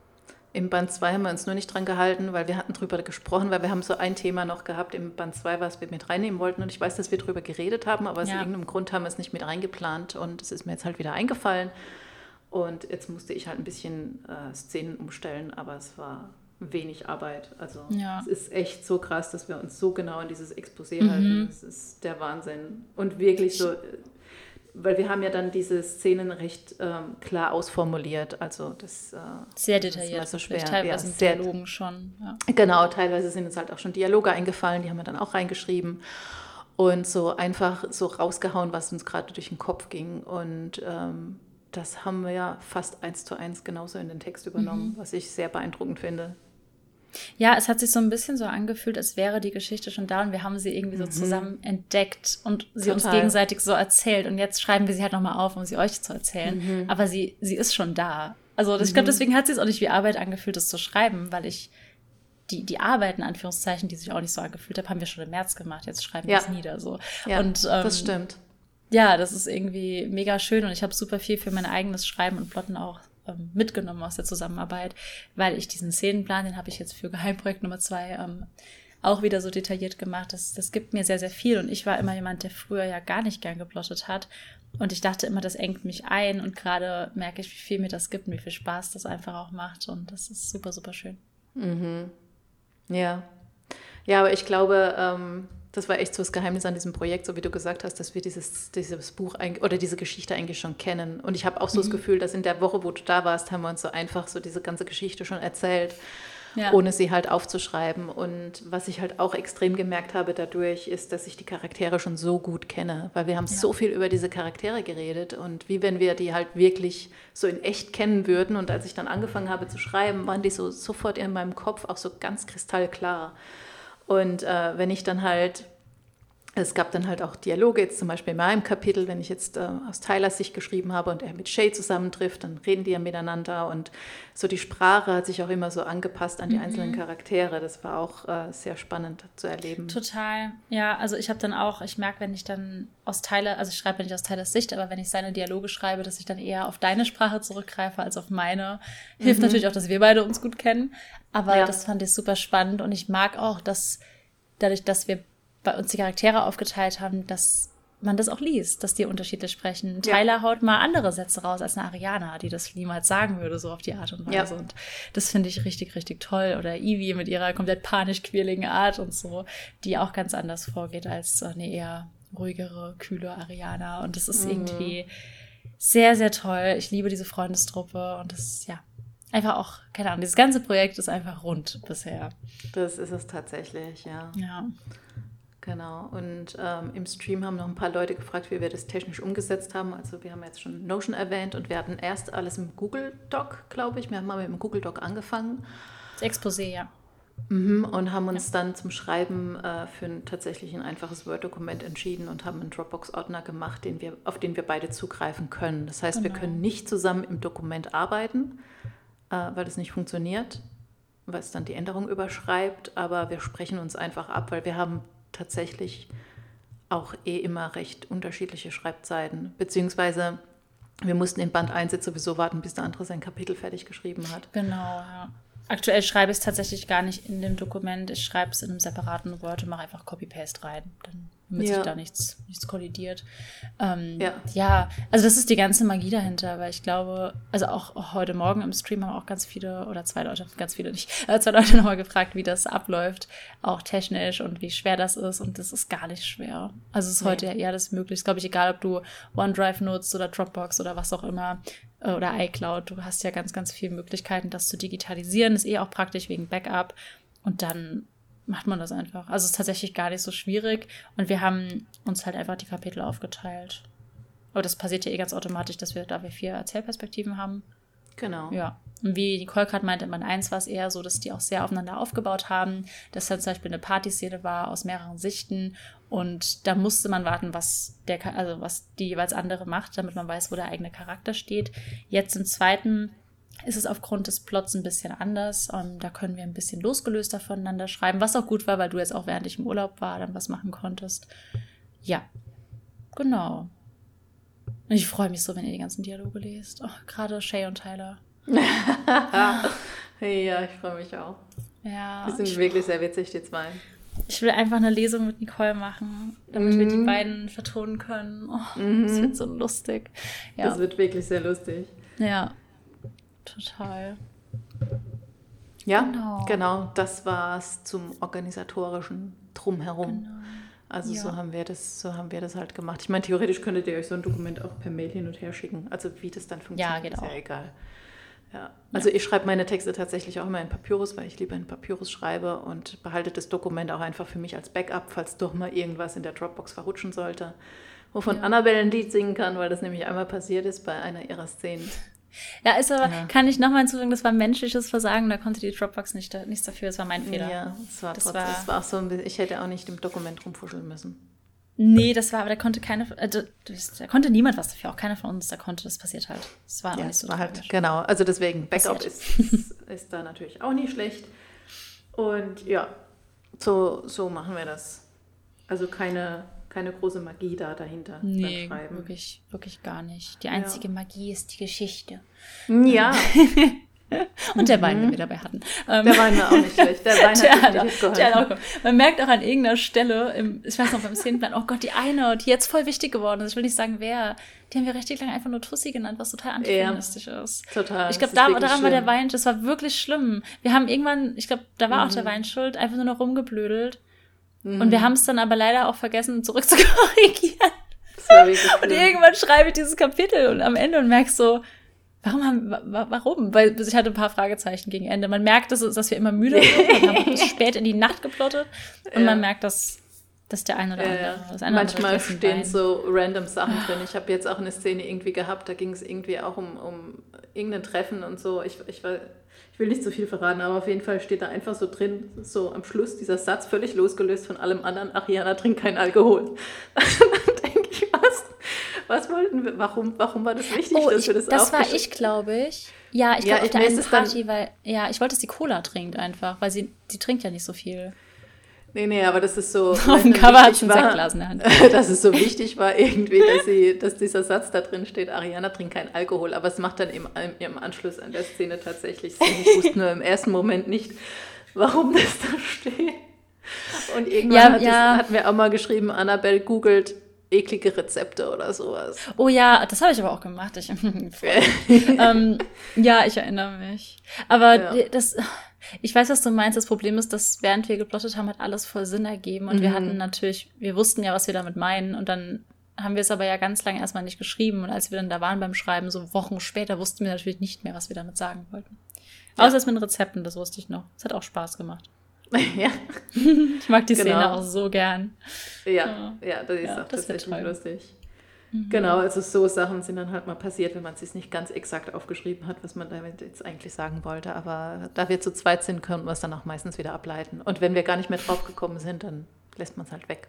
Im Band 2 haben wir uns nur nicht dran gehalten, weil wir hatten drüber gesprochen, weil wir haben so ein Thema noch gehabt im Band 2, was wir mit reinnehmen wollten. Und ich weiß, dass wir drüber geredet haben, aber aus irgendeinem Grund haben wir es nicht mit reingeplant. Und es ist mir jetzt halt wieder eingefallen. Und jetzt musste ich halt ein bisschen äh, Szenen umstellen, aber es war wenig Arbeit. Also ja. es ist echt so krass, dass wir uns so genau an dieses Exposé mhm. halten. Es ist der Wahnsinn. Und wirklich so, weil wir haben ja dann diese Szenen recht ähm, klar ausformuliert. Also das äh, sehr detailliert. Das so schwer. Teilweise ja, sehr, Dialogen schon. Ja. Genau, teilweise sind uns halt auch schon Dialoge eingefallen, die haben wir dann auch reingeschrieben und so einfach so rausgehauen, was uns gerade durch den Kopf ging. Und ähm, das haben wir ja fast eins zu eins genauso in den Text übernommen, mhm. was ich sehr beeindruckend finde. Ja, es hat sich so ein bisschen so angefühlt, als wäre die Geschichte schon da und wir haben sie irgendwie so mhm. zusammen entdeckt und sie Total. uns gegenseitig so erzählt. Und jetzt schreiben wir sie halt nochmal auf, um sie euch zu erzählen. Mhm. Aber sie, sie ist schon da. Also ich glaube, mhm. deswegen hat sie es auch nicht wie Arbeit angefühlt, das zu schreiben, weil ich die, die Arbeit, in Anführungszeichen, die sich auch nicht so angefühlt habe, haben wir schon im März gemacht. Jetzt schreiben wir es nieder. So. Ja, und, ähm, das stimmt. Ja, das ist irgendwie mega schön und ich habe super viel für mein eigenes Schreiben und Plotten auch ähm, mitgenommen aus der Zusammenarbeit, weil ich diesen Szenenplan, den habe ich jetzt für Geheimprojekt Nummer zwei ähm, auch wieder so detailliert gemacht. Das, das gibt mir sehr, sehr viel. Und ich war immer jemand, der früher ja gar nicht gern geplottet hat. Und ich dachte immer, das engt mich ein. Und gerade merke ich, wie viel mir das gibt und wie viel Spaß das einfach auch macht. Und das ist super, super schön. Mhm. Ja. Ja, aber ich glaube, ähm, das war echt so das Geheimnis an diesem Projekt, so wie du gesagt hast, dass wir dieses, dieses Buch oder diese Geschichte eigentlich schon kennen. Und ich habe auch so mhm. das Gefühl, dass in der Woche, wo du da warst, haben wir uns so einfach so diese ganze Geschichte schon erzählt. ja. ohne sie halt aufzuschreiben. Und was ich halt auch extrem gemerkt habe dadurch, ist, dass ich die Charaktere schon so gut kenne, weil wir haben ja. so viel über diese Charaktere geredet und wie wenn wir die halt wirklich so in echt kennen würden. Und als ich dann angefangen habe zu schreiben, waren die so sofort in meinem Kopf auch so ganz kristallklar. Und äh, wenn ich dann halt es gab dann halt auch Dialoge, jetzt zum Beispiel in meinem Kapitel, wenn ich jetzt äh, aus Tylers Sicht geschrieben habe und er mit Shay zusammentrifft, dann reden die ja miteinander und so die Sprache hat sich auch immer so angepasst an die mhm. einzelnen Charaktere. Das war auch äh, sehr spannend zu erleben. Total, ja, also ich habe dann auch, ich merke, wenn ich dann aus Tyler, also ich schreibe nicht aus Tylers Sicht, aber wenn ich seine Dialoge schreibe, dass ich dann eher auf deine Sprache zurückgreife als auf meine. Hilft mhm. natürlich auch, dass wir beide uns gut kennen, aber ja. das fand ich super spannend und ich mag auch, dass dadurch, dass wir bei uns die Charaktere aufgeteilt haben, dass man das auch liest, dass die unterschiedlich sprechen. Ja. Tyler haut mal andere Sätze raus als eine Ariana, die das niemals sagen würde, so auf die Art und Weise. Ja. Und das finde ich richtig, richtig toll. Oder Evie mit ihrer komplett panisch-quirligen Art und so, die auch ganz anders vorgeht als eine eher ruhigere, kühle Ariana. Und das ist mhm. irgendwie sehr, sehr toll. Ich liebe diese Freundestruppe und das ist, ja, einfach auch, keine Ahnung, dieses ganze Projekt ist einfach rund bisher. Das ist es tatsächlich, ja. Ja. Genau. Und ähm, im Stream haben noch ein paar Leute gefragt, wie wir das technisch umgesetzt haben. Also wir haben jetzt schon Notion erwähnt und wir hatten erst alles im Google Doc, glaube ich. Wir haben mal mit dem Google Doc angefangen. Das Exposé, ja. Mhm, und haben uns ja. dann zum Schreiben äh, für ein, tatsächlich ein einfaches Word-Dokument entschieden und haben einen Dropbox-Ordner gemacht, den wir, auf den wir beide zugreifen können. Das heißt, genau. wir können nicht zusammen im Dokument arbeiten, äh, weil das nicht funktioniert, weil es dann die Änderung überschreibt, aber wir sprechen uns einfach ab, weil wir haben tatsächlich auch eh immer recht unterschiedliche Schreibzeiten. Beziehungsweise wir mussten in Band 1 jetzt sowieso warten, bis der andere sein Kapitel fertig geschrieben hat. Genau, ja. Aktuell schreibe ich es tatsächlich gar nicht in dem Dokument. Ich schreibe es in einem separaten Word und mache einfach Copy-Paste rein. Dann damit ja. sich da nichts, nichts kollidiert. Ähm, ja. ja, also das ist die ganze Magie dahinter, weil ich glaube, also auch heute Morgen im Stream haben auch ganz viele, oder zwei Leute, ganz viele nicht, [LAUGHS] äh, zwei Leute [LAUGHS] nochmal gefragt, wie das abläuft, auch technisch und wie schwer das ist. Und das ist gar nicht schwer. Also es ist nee. heute ja eher das möglich. glaube ich, egal, ob du OneDrive nutzt oder Dropbox oder was auch immer äh, oder iCloud. Du hast ja ganz, ganz viele Möglichkeiten, das zu digitalisieren. Ist eh auch praktisch wegen Backup. Und dann macht man das einfach. Also es ist tatsächlich gar nicht so schwierig und wir haben uns halt einfach die Kapitel aufgeteilt. Aber das passiert ja eh ganz automatisch, dass wir, da wir vier Erzählperspektiven haben. Genau. Ja. Und wie Nicole gerade meinte, in Band 1 war es eher so, dass die auch sehr aufeinander aufgebaut haben, dass da zum Beispiel eine Partyszene war aus mehreren Sichten und da musste man warten, was der, also was die jeweils andere macht, damit man weiß, wo der eigene Charakter steht. Jetzt im zweiten ist es aufgrund des Plots ein bisschen anders. Um, ähm, da können wir ein bisschen losgelöster voneinander schreiben, was auch gut war, weil du jetzt auch während ich im Urlaub war, dann was machen konntest. Ja, genau. Und ich freue mich so, wenn ihr die ganzen Dialoge lest. Oh, Gerade Shay und Tyler. [LAUGHS] ja, ich freue mich auch. Ja. Die sind wirklich sehr witzig, die zwei. Ich will einfach eine Lesung mit Nicole machen, damit mhm. wir die mhm. beiden vertonen können. Oh, mhm. Das wird so lustig. Ja. Das wird wirklich sehr lustig. Ja. Total. Ja, genau. genau. Das war es zum organisatorischen Drumherum. Genau. Also ja. so haben wir das, so haben wir das halt gemacht. Ich meine, theoretisch könntet ihr euch so ein Dokument auch per Mail hin und her schicken. Also wie das dann funktioniert, ja, genau. ist ja egal. Ja. Also ja. ich schreibe meine Texte tatsächlich auch immer in Papyrus, weil ich lieber in Papyrus schreibe und behalte das Dokument auch einfach für mich als Backup, falls doch mal irgendwas in der Dropbox verrutschen sollte. Wovon ja. Annabelle ein Lied singen kann, weil das nämlich einmal passiert ist bei einer ihrer Szenen. Ja, ist aber, ja. kann ich nochmal hinzufügen, das war menschliches Versagen, da konnte die Dropbox nicht, nichts dafür, das war mein Fehler. Ja, das war, das trotzdem, war, das war auch so ein bisschen, ich hätte auch nicht im Dokument rumfuscheln müssen. Nee, das war, aber da konnte keine, äh, da konnte niemand was dafür, auch keiner von uns, da konnte, das passiert halt. Das war ja, nicht so war halt, Genau, also deswegen, Backup ist, ist, [LAUGHS] ist da natürlich auch nicht schlecht. Und ja, so, so machen wir das. Also keine keine große Magie da dahinter nee, beim Schreiben. Wirklich, wirklich gar nicht. Die einzige ja. Magie ist die Geschichte. Ja. [LAUGHS] Und der Wein, den wir dabei hatten. Der Wein war auch nicht schlecht. Der Wein [LAUGHS] der hat wirklich geholfen. Man merkt auch an irgendeiner Stelle, im, ich weiß noch beim Szenenplan, oh Gott, die eine, die jetzt voll wichtig geworden ist, ich will nicht sagen wer, die haben wir richtig lange einfach nur Tussi genannt, was total antifeministisch ja, ist. Total. Ich glaube, da, daran schlimm. war der Wein, das war wirklich schlimm. Wir haben irgendwann, ich glaube, da war mhm. auch der mhm. Wein schuld, einfach nur noch rumgeblödelt. Mhm. Und wir haben es dann aber leider auch vergessen, zurückzukorrigieren. [LAUGHS] Und irgendwann schreibe ich dieses Kapitel und am Ende und merke so, warum haben, warum? Weil ich hatte ein paar Fragezeichen gegen Ende. Man merkt, dass, dass wir immer müde sind. Wir haben [LAUGHS] spät in die Nacht geplottet. Und ja. man merkt, dass, dass der eine oder andere. Das eine Manchmal andere stehen so random Sachen drin. Ich habe jetzt auch eine Szene irgendwie gehabt, da ging es irgendwie auch um, um irgendein Treffen und so. Ich, ich, war, ich will nicht so viel verraten, aber auf jeden Fall steht da einfach so drin, so am Schluss dieser Satz, völlig losgelöst von allem anderen. Ach, Jana trinkt keinen Alkohol. [LAUGHS] dann denke ich, was? Was wollten wir? Warum, warum war das wichtig, oh, dass ich, wir das Das war ich, glaube ich. Ja, ich glaube ja, auf der einen Party, weil, ja, ich wollte, dass sie Cola trinkt einfach, weil sie, sie trinkt ja nicht so viel. Nee, nee, aber das ist so. [LAUGHS] Auf dem Cover hat ein Sektglas in der Hand. [LAUGHS] dass es so wichtig war, irgendwie, dass, sie, dass dieser Satz da drin steht: Ariana trinkt keinen Alkohol. Aber es macht dann im, im Anschluss an der Szene tatsächlich Sinn. Ich wusste nur im ersten Moment nicht, warum das da steht. Und irgendwann ja, hat, ja. Es, hat mir auch mal geschrieben: Annabelle googelt eklige Rezepte oder sowas. Oh ja, das habe ich aber auch gemacht. Ich, [LAUGHS] ähm, ja, ich erinnere mich. Aber ja. das, ich weiß, was du meinst. Das Problem ist, dass während wir geplottet haben, hat alles voll Sinn ergeben. Und mhm. wir hatten natürlich, wir wussten ja, was wir damit meinen. Und dann haben wir es aber ja ganz lange erstmal nicht geschrieben. Und als wir dann da waren beim Schreiben, so Wochen später, wussten wir natürlich nicht mehr, was wir damit sagen wollten. Ja. Außer es mit den Rezepten, das wusste ich noch. Es hat auch Spaß gemacht. [LAUGHS] ja. ich mag die genau. Szene auch so gern. Ja, ja, das ist ja, auch das tatsächlich lustig. Mhm. Genau, also so Sachen sind dann halt mal passiert, wenn man es sich nicht ganz exakt aufgeschrieben hat, was man damit jetzt eigentlich sagen wollte. Aber da wir zu zweit sind, können wir es dann auch meistens wieder ableiten. Und wenn wir gar nicht mehr drauf gekommen sind, dann lässt man es halt weg.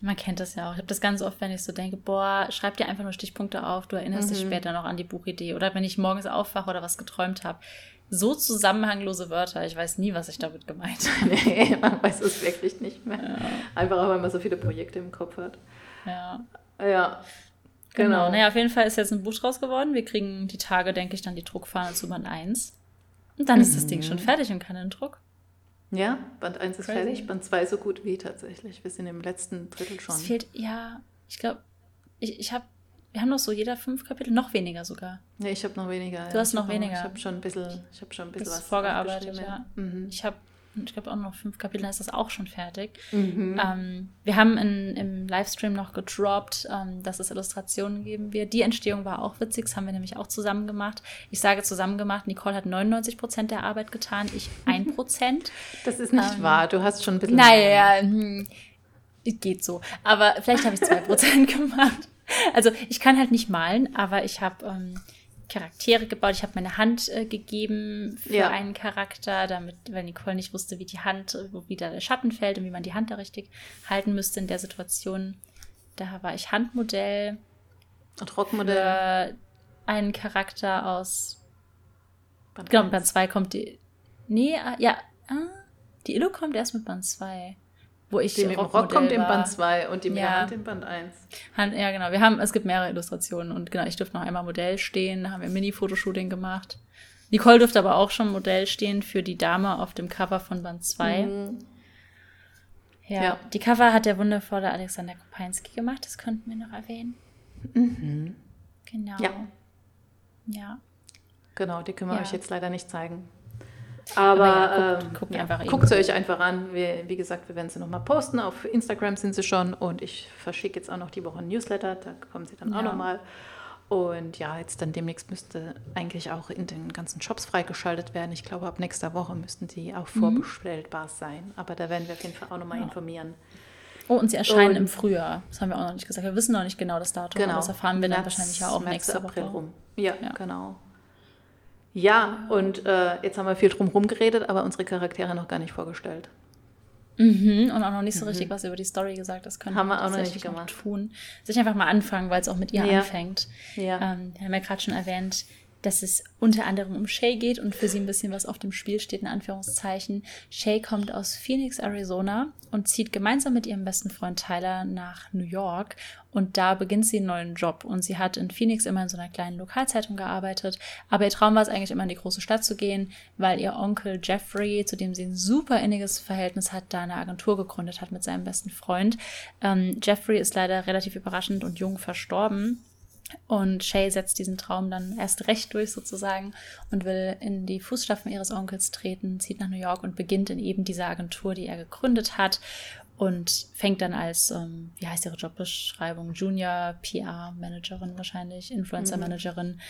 Man kennt das ja auch. Ich habe das ganz oft, wenn ich so denke, boah, schreib dir einfach nur Stichpunkte auf, du erinnerst mhm. dich später noch an die Buchidee. Oder wenn ich morgens aufwache oder was geträumt habe so zusammenhanglose Wörter. Ich weiß nie, was ich damit gemeint [LAUGHS] habe. nee, man weiß es wirklich nicht mehr. Ja. Einfach auch, weil man so viele Projekte im Kopf hat. Ja. Ja. Genau. genau. Naja, auf jeden Fall ist jetzt ein Buch draus geworden. Wir kriegen die Tage, denke ich, dann die Druckfahne zu Band 1. Und dann mhm. ist das Ding schon mhm. fertig und kann in Druck. Ja, Band 1 ist Crazy. fertig, Band 2 so gut wie tatsächlich. Wir sind im letzten Drittel schon. Es fehlt, ja, ich glaube, ich, ich habe wir haben noch so jeder fünf Kapitel, noch weniger sogar. Nee, ich habe noch weniger. Du ja. hast noch ich weniger. ich habe schon ein bisschen, ich habe schon ein bisschen was vorgearbeitet, ja. Mhm. Ich habe ich glaube auch noch fünf Kapitel, dann ist das auch schon fertig. Mhm. Ähm, wir haben in, im Livestream noch gedroppt, ähm, dass es Illustrationen geben wird. Die Entstehung war auch witzig, das haben wir nämlich auch zusammen gemacht. Ich sage zusammen gemacht, Nicole hat 99 Prozent der Arbeit getan, ich [LAUGHS] 1 Prozent. das ist nicht ähm, wahr, du hast schon ein bisschen. Naja, hm, geht so. Aber vielleicht habe ich 2 Prozent [LAUGHS] gemacht. Also ich kann halt nicht malen, aber ich habe ähm, Charaktere gebaut. Ich habe meine Hand äh, gegeben für ja. einen Charakter, damit, weil Nicole nicht wusste, wie die Hand, wo wieder der Schatten fällt und wie man die Hand da richtig halten müsste in der Situation. Da war ich Handmodell. Und Rockmodell. Für einen Charakter aus. Band genau, Band 2 kommt die. Nee, äh, ja. Ah, die Illo kommt erst mit Band 2 wo ich dem Rock kommt in Band 2 und die ja. Hand in Band 1. Hand, ja, genau. Wir haben, es gibt mehrere Illustrationen und genau, ich durfte noch einmal Modell stehen, da haben wir Mini-Fotoshooting gemacht. Nicole durfte aber auch schon Modell stehen für die Dame auf dem Cover von Band 2. Mhm. Ja, ja, die Cover hat der wundervolle Alexander Kopinski gemacht, das könnten wir noch erwähnen. Mhm. Genau. Ja. Ja. Genau, die können wir ja. euch jetzt leider nicht zeigen. Aber, Aber ja, guckt, guckt, ähm, ja, guckt sie euch einfach an. Wir, wie gesagt, wir werden sie nochmal posten. Auf Instagram sind sie schon und ich verschicke jetzt auch noch die Woche ein Newsletter. Da kommen sie dann ja. auch nochmal. Und ja, jetzt dann demnächst müsste eigentlich auch in den ganzen Shops freigeschaltet werden. Ich glaube, ab nächster Woche müssten die auch mhm. vorbestellbar sein. Aber da werden wir auf jeden Fall auch nochmal ja. informieren. Oh, und sie erscheinen und, im Frühjahr. Das haben wir auch noch nicht gesagt. Wir wissen noch nicht genau das Datum. Genau. das erfahren wir März, dann wahrscheinlich ja auch März, nächste April Woche. rum. Ja, ja, genau. Ja, und äh, jetzt haben wir viel drum geredet, aber unsere Charaktere noch gar nicht vorgestellt. Mhm, und auch noch nicht so richtig mhm. was über die Story gesagt. Das können haben wir auch noch nicht gemacht. tun. Sich einfach mal anfangen, weil es auch mit ihr ja. anfängt. Ja. Ähm, wir haben ja gerade schon erwähnt, dass es unter anderem um Shay geht und für sie ein bisschen was auf dem Spiel steht, in Anführungszeichen. Shay kommt aus Phoenix, Arizona und zieht gemeinsam mit ihrem besten Freund Tyler nach New York und da beginnt sie einen neuen Job und sie hat in Phoenix immer in so einer kleinen Lokalzeitung gearbeitet, aber ihr Traum war es eigentlich immer in die große Stadt zu gehen, weil ihr Onkel Jeffrey, zu dem sie ein super inniges Verhältnis hat, da eine Agentur gegründet hat mit seinem besten Freund. Ähm, Jeffrey ist leider relativ überraschend und jung verstorben und Shay setzt diesen Traum dann erst recht durch sozusagen und will in die Fußstapfen ihres Onkels treten, zieht nach New York und beginnt in eben dieser Agentur, die er gegründet hat. und fängt dann als, ähm, wie heißt ihre Jobbeschreibung, Junior PR-Managerin wahrscheinlich, Influencer-Managerin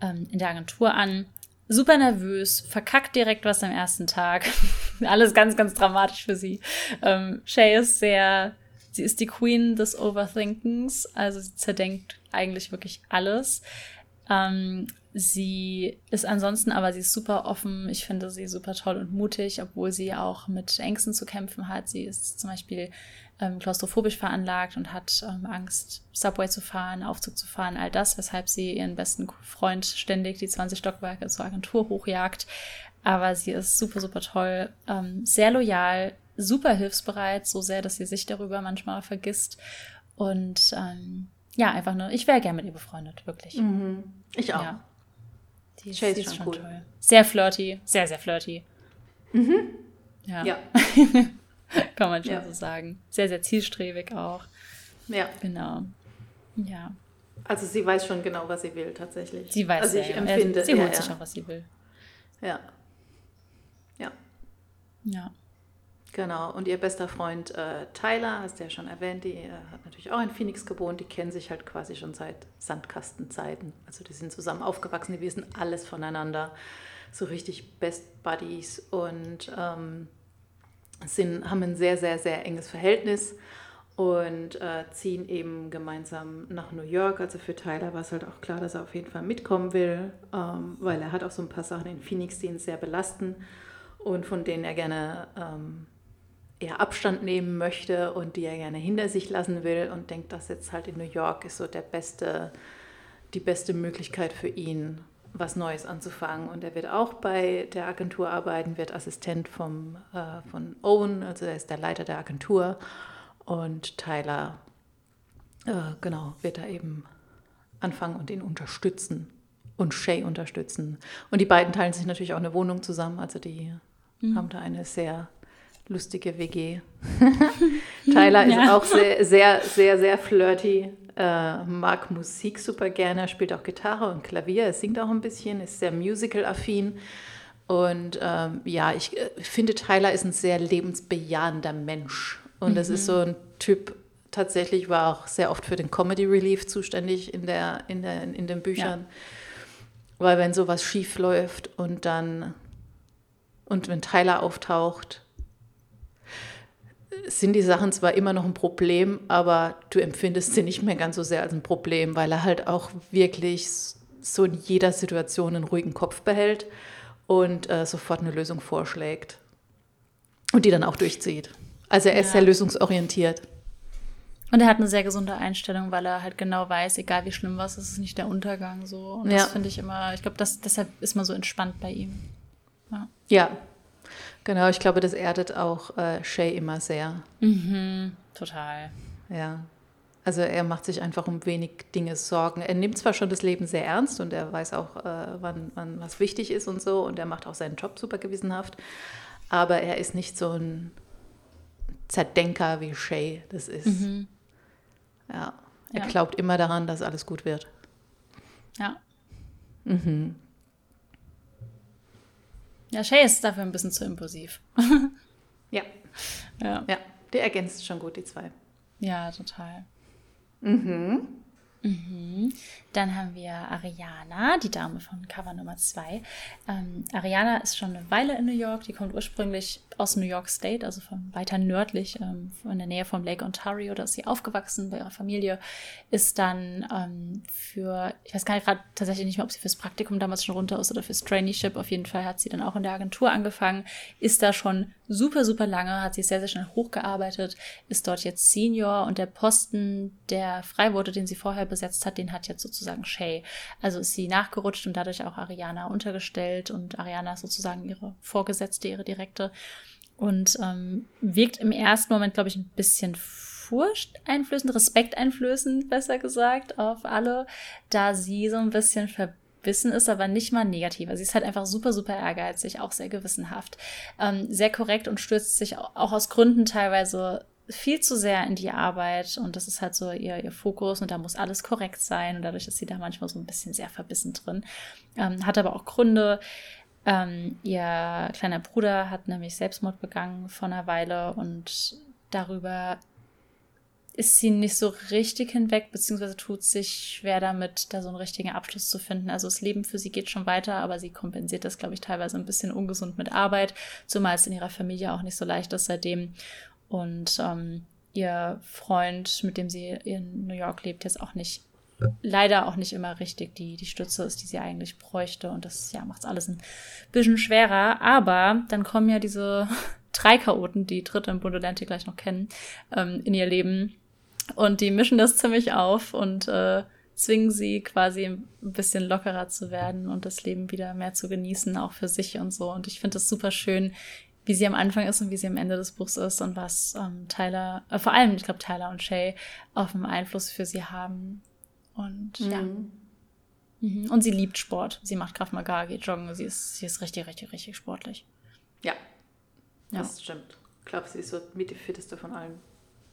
ähm, in der Agentur an. Super nervös, verkackt direkt was am ersten Tag. [LAUGHS] Alles ganz, ganz dramatisch für sie. Ähm, Shay ist sehr, sie ist die Queen des Overthinkens, also sie zerdenkt eigentlich wirklich alles. Ähm, Sie ist ansonsten aber, sie ist super offen. Ich finde sie super toll und mutig, obwohl sie auch mit Ängsten zu kämpfen hat. Sie ist zum Beispiel ähm, klaustrophobisch veranlagt und hat ähm, Angst, Subway zu fahren, Aufzug zu fahren, all das, weshalb sie ihren besten Freund ständig die 20 Stockwerke zur Agentur hochjagt. Aber sie ist super, super toll, ähm, sehr loyal, super hilfsbereit, so sehr, dass sie sich darüber manchmal vergisst. Und ähm, ja, einfach nur, ich wäre gerne mit ihr befreundet, wirklich. Mhm. Ich auch. Ja. Die ist, ist schon, cool. toll. Sehr flirty, sehr, sehr flirty. Mhm. Ja. ja. [LAUGHS] Kann man schon ja. so sagen. Sehr, sehr zielstrebig auch. Ja. Genau. Ja. Also sie weiß schon genau, was sie will, tatsächlich. Sie weiß, also ich ja, empfinde. Sie holt sich auch, was sie will. Ja. Ja. Ja. Genau, und ihr bester Freund äh, Tyler, hast du ja schon erwähnt, die äh, hat natürlich auch in Phoenix gewohnt. Die kennen sich halt quasi schon seit Sandkastenzeiten. Also die sind zusammen aufgewachsen, die wissen alles voneinander. So richtig Best Buddies und ähm, sind, haben ein sehr, sehr, sehr enges Verhältnis und äh, ziehen eben gemeinsam nach New York. Also für Tyler war es halt auch klar, dass er auf jeden Fall mitkommen will, ähm, weil er hat auch so ein paar Sachen in Phoenix, die ihn sehr belasten und von denen er gerne ähm, eher Abstand nehmen möchte und die er gerne hinter sich lassen will und denkt, dass jetzt halt in New York ist so der beste, die beste Möglichkeit für ihn, was Neues anzufangen. Und er wird auch bei der Agentur arbeiten, wird Assistent vom, äh, von Owen, also er ist der Leiter der Agentur. Und Tyler, äh, genau, wird da eben anfangen und ihn unterstützen und Shay unterstützen. Und die beiden teilen sich natürlich auch eine Wohnung zusammen, also die mhm. haben da eine sehr lustige WG. [LAUGHS] Tyler ist ja. auch sehr, sehr, sehr, sehr flirty, äh, mag Musik super gerne, spielt auch Gitarre und Klavier, er singt auch ein bisschen, ist sehr musical-affin. Und ähm, ja, ich äh, finde, Tyler ist ein sehr lebensbejahender Mensch. Und mhm. das ist so ein Typ, tatsächlich war auch sehr oft für den Comedy Relief zuständig in, der, in, der, in den Büchern. Ja. Weil wenn sowas schief läuft und dann, und wenn Tyler auftaucht, sind die Sachen zwar immer noch ein Problem, aber du empfindest sie nicht mehr ganz so sehr als ein Problem, weil er halt auch wirklich so in jeder Situation einen ruhigen Kopf behält und äh, sofort eine Lösung vorschlägt und die dann auch durchzieht. Also er ist ja. sehr lösungsorientiert. Und er hat eine sehr gesunde Einstellung, weil er halt genau weiß, egal wie schlimm was, ist es nicht der Untergang so. Und ja. das finde ich immer, ich glaube, deshalb ist man so entspannt bei ihm. Ja. ja. Genau, ich glaube, das erdet auch äh, Shay immer sehr. Mhm, total. Ja. Also er macht sich einfach um wenig Dinge Sorgen. Er nimmt zwar schon das Leben sehr ernst und er weiß auch, äh, wann, wann was wichtig ist und so und er macht auch seinen Job super gewissenhaft, aber er ist nicht so ein Zerdenker wie Shay das ist. Mhm. Ja. Er ja. glaubt immer daran, dass alles gut wird. Ja. Mhm. Ja, Shay ist dafür ein bisschen zu impulsiv. [LAUGHS] ja. ja. Ja, die ergänzt schon gut, die zwei. Ja, total. Mhm. Mhm. Dann haben wir Ariana, die Dame von Cover Nummer 2. Ähm, Ariana ist schon eine Weile in New York. Die kommt ursprünglich aus New York State, also von weiter nördlich, ähm, in der Nähe vom Lake Ontario. Da ist sie aufgewachsen bei ihrer Familie. Ist dann ähm, für, ich weiß gar nicht gerade tatsächlich nicht mehr, ob sie fürs Praktikum damals schon runter ist oder fürs Traineeship. Auf jeden Fall hat sie dann auch in der Agentur angefangen. Ist da schon super, super lange, hat sich sehr, sehr schnell hochgearbeitet. Ist dort jetzt Senior und der Posten, der frei wurde, den sie vorher besetzt hat, den hat jetzt sozusagen Shay. Also ist sie nachgerutscht und dadurch auch Ariana untergestellt und Ariana ist sozusagen ihre Vorgesetzte, ihre Direkte und ähm, wirkt im ersten Moment, glaube ich, ein bisschen furchteinflößend, respekteinflößend, besser gesagt, auf alle, da sie so ein bisschen verbissen ist, aber nicht mal negativ. Also sie ist halt einfach super, super ehrgeizig, auch sehr gewissenhaft, ähm, sehr korrekt und stürzt sich auch aus Gründen teilweise viel zu sehr in die Arbeit und das ist halt so ihr, ihr Fokus und da muss alles korrekt sein und dadurch ist sie da manchmal so ein bisschen sehr verbissen drin. Ähm, hat aber auch Gründe. Ähm, ihr kleiner Bruder hat nämlich Selbstmord begangen vor einer Weile und darüber ist sie nicht so richtig hinweg, beziehungsweise tut sich schwer damit, da so einen richtigen Abschluss zu finden. Also das Leben für sie geht schon weiter, aber sie kompensiert das, glaube ich, teilweise ein bisschen ungesund mit Arbeit, zumal es in ihrer Familie auch nicht so leicht ist seitdem. Und ähm, ihr Freund, mit dem sie in New York lebt, jetzt auch nicht, leider auch nicht immer richtig die, die Stütze ist, die sie eigentlich bräuchte. Und das ja, macht es alles ein bisschen schwerer. Aber dann kommen ja diese [LAUGHS] drei Chaoten, die dritte im Bunde lernt ihr gleich noch kennen, ähm, in ihr Leben und die mischen das ziemlich auf und äh, zwingen sie quasi ein bisschen lockerer zu werden und das Leben wieder mehr zu genießen, auch für sich und so. Und ich finde das super schön, wie sie am Anfang ist und wie sie am Ende des Buchs ist und was ähm, Tyler, äh, vor allem, ich glaube, Tyler und Shay auf dem Einfluss für sie haben. Und mhm. ja. Mhm. Und sie liebt Sport. Sie macht Kraft Maga, geht joggen. Sie ist, sie ist richtig, richtig, richtig sportlich. Ja. ja. Das stimmt. Ich glaube, sie ist so mit die fitteste von allen.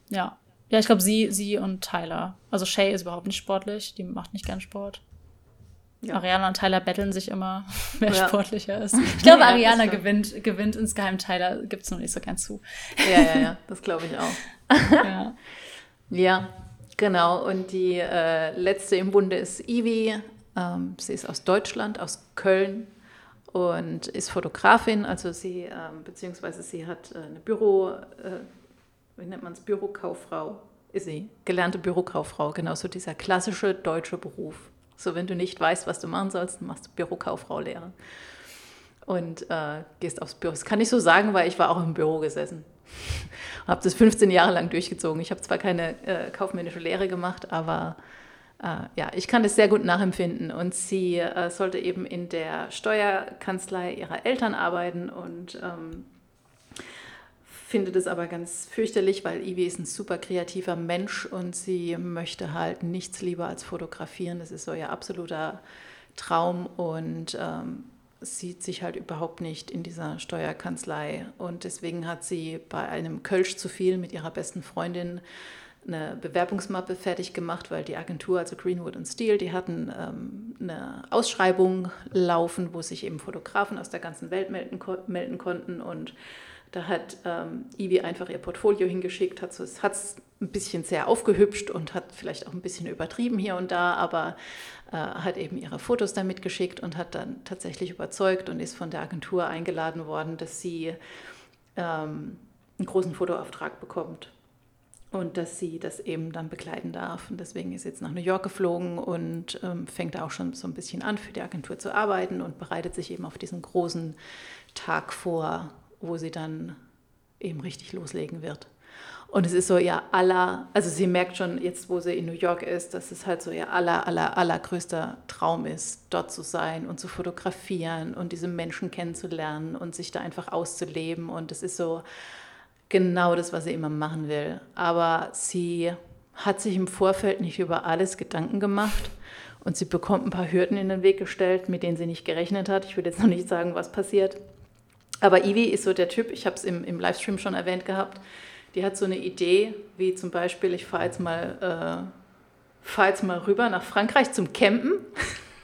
Ja, ja, ich glaube, sie, sie und Tyler. Also Shay ist überhaupt nicht sportlich, die macht nicht gern Sport. Ja. Ariana und Tyler betteln sich immer, [LAUGHS] wer ja. sportlicher ist. [LAUGHS] Ich glaube, ja, Ariana gewinnt, gewinnt insgeheim. Tyler gibt es noch nicht so gern zu. Ja, ja, ja, das glaube ich auch. [LAUGHS] ja. ja, genau. Und die äh, letzte im Bunde ist Ivy. Ähm, sie ist aus Deutschland, aus Köln und ist Fotografin. Also sie, ähm, beziehungsweise sie hat äh, eine Büro. Äh, wie nennt man es, Bürokauffrau ist sie, gelernte Bürokauffrau, genauso dieser klassische deutsche Beruf. So, wenn du nicht weißt, was du machen sollst, dann machst du Bürokauffrau-Lehre. Und äh, gehst aufs Büro. Das kann ich so sagen, weil ich war auch im Büro gesessen. [LAUGHS] habe das 15 Jahre lang durchgezogen. Ich habe zwar keine äh, kaufmännische Lehre gemacht, aber äh, ja, ich kann das sehr gut nachempfinden. Und sie äh, sollte eben in der Steuerkanzlei ihrer Eltern arbeiten und ähm, finde das aber ganz fürchterlich, weil Ivy ist ein super kreativer Mensch und sie möchte halt nichts lieber als fotografieren. Das ist so ihr absoluter Traum und ähm, sieht sich halt überhaupt nicht in dieser Steuerkanzlei. Und deswegen hat sie bei einem Kölsch zu viel mit ihrer besten Freundin eine Bewerbungsmappe fertig gemacht, weil die Agentur, also Greenwood und Steel, die hatten ähm, eine Ausschreibung laufen, wo sich eben Fotografen aus der ganzen Welt melden, melden konnten und da hat ähm, Ivi einfach ihr Portfolio hingeschickt, hat es ein bisschen sehr aufgehübscht und hat vielleicht auch ein bisschen übertrieben hier und da, aber äh, hat eben ihre Fotos da mitgeschickt und hat dann tatsächlich überzeugt und ist von der Agentur eingeladen worden, dass sie ähm, einen großen Fotoauftrag bekommt und dass sie das eben dann begleiten darf. Und deswegen ist sie jetzt nach New York geflogen und ähm, fängt auch schon so ein bisschen an, für die Agentur zu arbeiten und bereitet sich eben auf diesen großen Tag vor, wo sie dann eben richtig loslegen wird. Und es ist so ihr aller, also sie merkt schon jetzt, wo sie in New York ist, dass es halt so ihr aller, aller, allergrößter Traum ist, dort zu sein und zu fotografieren und diese Menschen kennenzulernen und sich da einfach auszuleben. Und es ist so genau das, was sie immer machen will. Aber sie hat sich im Vorfeld nicht über alles Gedanken gemacht und sie bekommt ein paar Hürden in den Weg gestellt, mit denen sie nicht gerechnet hat. Ich will jetzt noch nicht sagen, was passiert. Aber Ivi ist so der Typ, ich habe es im, im Livestream schon erwähnt gehabt, die hat so eine Idee, wie zum Beispiel, ich fahre jetzt, mal, äh, fahr jetzt mal rüber nach Frankreich zum Campen.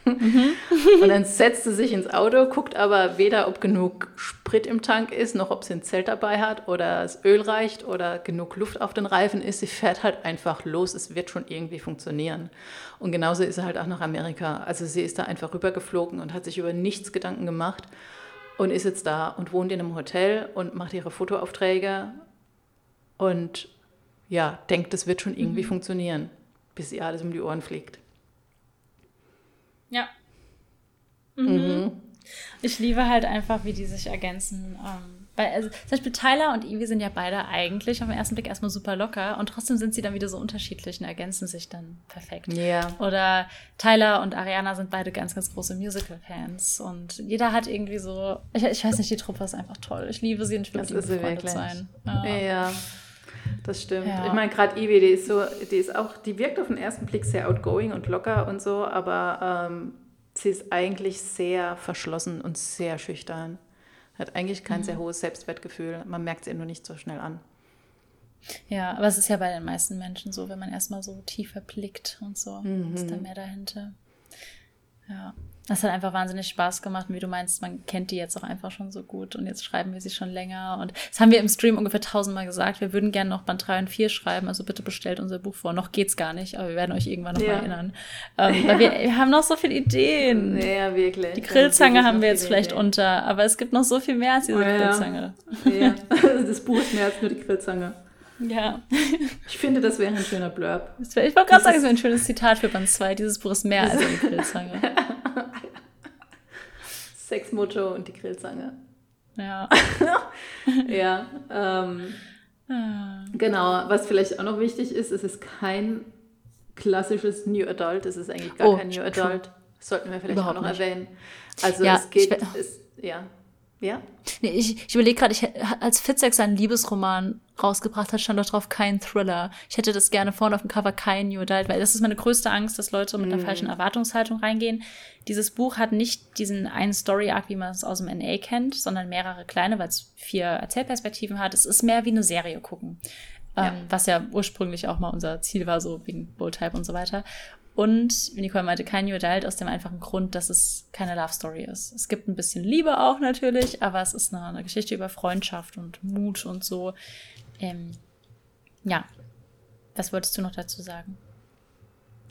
Mhm. und dann setzt sie sich ins Auto, guckt aber weder, ob genug Sprit im Tank ist, noch ob sie ein Zelt dabei hat oder das Öl reicht oder genug Luft auf den Reifen ist. Sie fährt halt einfach los. Es wird schon irgendwie funktionieren. Und genauso ist sie halt auch nach Amerika. Also sie ist da einfach rübergeflogen und hat sich über nichts Gedanken gemacht und ist jetzt da und wohnt in einem Hotel und macht ihre Fotoaufträge und ja, denkt, das wird schon irgendwie mhm. funktionieren, bis ihr alles um die Ohren fliegt. Ja. Mhm. Mhm. Ich liebe halt einfach, wie die sich ergänzen. Ähm, weil, also, zum Beispiel Tyler und Ivy sind ja beide eigentlich auf den ersten Blick erstmal super locker und trotzdem sind sie dann wieder so unterschiedlich und ergänzen sich dann perfekt. Ja. Yeah. Oder Tyler und Ariana sind beide ganz, ganz große Musical-Fans und jeder hat irgendwie so, ich, ich, weiß nicht, die Truppe ist einfach toll. Ich liebe sie und ich will das mit ihnen befreundet sein. Ja. ja. Das stimmt. Ja. Ich meine, gerade Ivy, die ist so, die ist auch, die wirkt auf den ersten Blick sehr outgoing und locker und so, aber ähm, sie ist eigentlich sehr verschlossen und sehr schüchtern. Hat eigentlich kein mhm. sehr hohes Selbstwertgefühl. Man merkt es ihr nur nicht so schnell an. Ja, aber es ist ja bei den meisten Menschen so, wenn man erstmal so tiefer blickt und so, mhm. ist da mehr dahinter. Ja. Das hat einfach wahnsinnig Spaß gemacht. Und wie du meinst, man kennt die jetzt auch einfach schon so gut. Und jetzt schreiben wir sie schon länger. Und das haben wir im Stream ungefähr tausendmal gesagt. Wir würden gerne noch Band 3 und 4 schreiben. Also bitte bestellt unser Buch vor. Noch geht's gar nicht, aber wir werden euch irgendwann noch ja. erinnern. Ähm, weil [LAUGHS] wir, wir, haben noch so viele Ideen. Ja, wirklich. Die Grillzange haben wir jetzt vielleicht Ideen. unter. Aber es gibt noch so viel mehr als diese oh, ja. Grillzange. Ja, [LAUGHS] das Buch ist mehr als nur die Grillzange. Ja. Ich finde, das wäre ein schöner Blurb. ich wollte gerade sagen, es wäre ein schönes Zitat für Band 2. Dieses Buch ist mehr als eine Grillzange. [LAUGHS] [LAUGHS] Sexmotto und die Grillzange. Ja. [LAUGHS] ja. Ähm, ah. Genau. Was vielleicht auch noch wichtig ist, es ist kein klassisches New Adult. Es ist eigentlich gar oh, kein New Adult. Sollten wir vielleicht Überhaupt auch noch nicht. erwähnen. Also ja, es geht, es, ja. Ja? Nee, ich, ich überlege gerade, als Fitzek seinen Liebesroman rausgebracht hat, stand doch drauf kein Thriller. Ich hätte das gerne vorne auf dem Cover kein New Adult, weil das ist meine größte Angst, dass Leute mit einer mm. falschen Erwartungshaltung reingehen. Dieses Buch hat nicht diesen einen Story-Arc, wie man es aus dem NA kennt, sondern mehrere kleine, weil es vier Erzählperspektiven hat. Es ist mehr wie eine Serie gucken. Ja. Ähm, was ja ursprünglich auch mal unser Ziel war, so wegen Bulltype und so weiter. Und Nicole meinte, kein New Adult aus dem einfachen Grund, dass es keine Love Story ist. Es gibt ein bisschen Liebe auch natürlich, aber es ist eine, eine Geschichte über Freundschaft und Mut und so. Ähm, ja. Was wolltest du noch dazu sagen?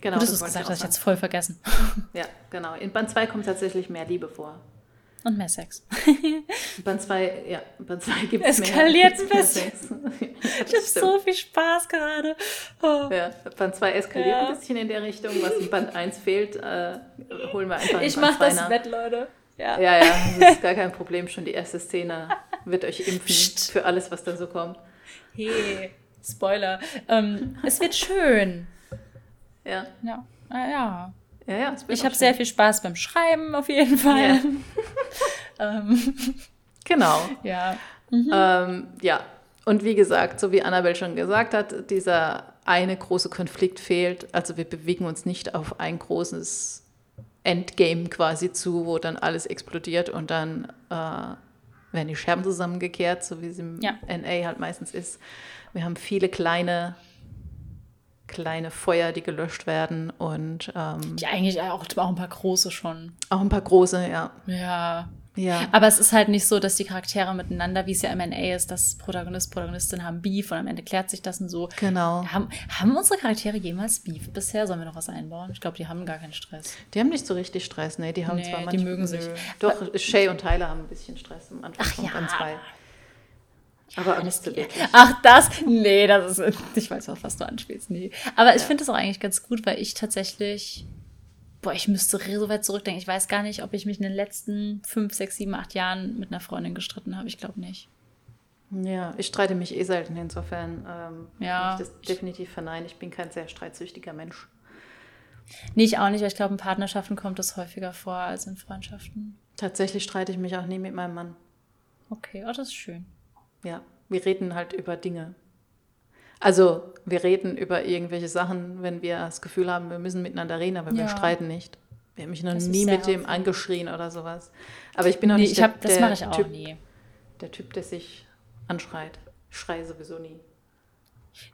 Genau. Du es gesagt hast, ich jetzt voll vergessen. Ja, genau. In Band 2 kommt tatsächlich mehr Liebe vor. Und mehr Sex. Band 2, ja, Band 2 gibt es mehr. Eskaliert ein [LAUGHS] bisschen. ich habe so viel Spaß gerade. Oh. Ja, Band 2 eskaliert ja. ein bisschen in der Richtung. Was in Band 1 fehlt, äh, holen wir einfach Ich mache das Bett, Leute. Ja. ja, ja, das ist gar kein Problem. Schon die erste Szene wird euch impfen Psst. für alles, was da so kommt. Hey, Spoiler. Ähm, es wird schön. Ja. Ja. Ah, ja. Ja, ja, ich habe sehr viel Spaß beim Schreiben auf jeden Fall. Ja. [LAUGHS] ähm. Genau. Ja. Mhm. Ähm, ja. Und wie gesagt, so wie Annabelle schon gesagt hat, dieser eine große Konflikt fehlt. Also wir bewegen uns nicht auf ein großes Endgame quasi zu, wo dann alles explodiert und dann äh, werden die Scherben zusammengekehrt, so wie es im. NA halt meistens ist. Wir haben viele kleine kleine Feuer, die gelöscht werden und ähm, ja, eigentlich auch, auch ein paar große schon. Auch ein paar große, ja. Ja. Ja. Aber es ist halt nicht so, dass die Charaktere miteinander, wie es ja im NA ist, dass Protagonist, Protagonistin haben Beef und am Ende klärt sich das und so. Genau. Haben, haben unsere Charaktere jemals Beef bisher? Sollen wir noch was einbauen? Ich glaube, die haben gar keinen Stress. Die haben nicht so richtig Stress, ne? Die haben nee, zwar manchmal. Die mögen sich. Doch, Shay und Tyler haben ein bisschen Stress am Anfang Ach, von ja. 2. Aber zu wirklich. Ach, das? Nee, das ist. [LAUGHS] Ich weiß auch, was du anspielst. Nee. Aber ich finde das auch eigentlich ganz gut, weil ich tatsächlich. Boah, ich müsste so weit zurückdenken. Ich weiß gar nicht, ob ich mich in den letzten fünf, sechs, sieben, acht Jahren mit einer Freundin gestritten habe. Ich glaube nicht. Ja, ich streite mich eh selten. Insofern ähm, ja, ich das definitiv verneinen. Ich bin kein sehr streitsüchtiger Mensch. Nee, ich auch nicht, weil ich glaube, in Partnerschaften kommt das häufiger vor als in Freundschaften. Tatsächlich streite ich mich auch nie mit meinem Mann. Okay, oh, das ist schön. Ja, wir reden halt über Dinge. Also wir reden über irgendwelche Sachen, wenn wir das Gefühl haben, wir müssen miteinander reden, aber ja. wir streiten nicht. Wir haben mich noch das nie mit dem angeschrien oder sowas. Aber ich bin auch nee, nicht der, hab, das mache ich auch typ, nie. der Typ, der sich anschreit. Ich schreie sowieso nie.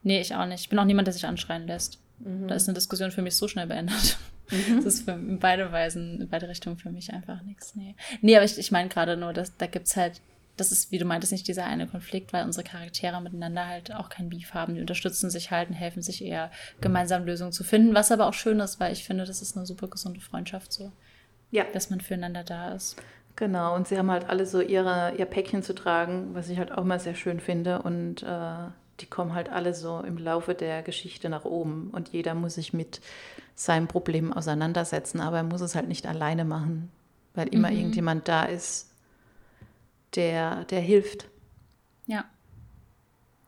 Nee, ich auch nicht. Ich bin auch niemand, der sich anschreien lässt. Mhm. Da ist eine Diskussion für mich so schnell beendet. Mhm. Das ist für, in beide Weisen, in beide Richtungen für mich einfach nichts. Nee, nee aber ich, ich meine gerade nur, dass da gibt es halt das ist, wie du meintest, nicht dieser eine Konflikt, weil unsere Charaktere miteinander halt auch kein Beef haben. Die unterstützen sich halt und helfen sich eher, gemeinsam Lösungen zu finden, was aber auch schön ist, weil ich finde, das ist eine super gesunde Freundschaft so. Ja. Dass man füreinander da ist. Genau, und sie haben halt alle so ihre, ihr Päckchen zu tragen, was ich halt auch mal sehr schön finde. Und äh, die kommen halt alle so im Laufe der Geschichte nach oben. Und jeder muss sich mit seinem Problem auseinandersetzen, aber er muss es halt nicht alleine machen, weil immer mhm. irgendjemand da ist, der, der hilft. Ja.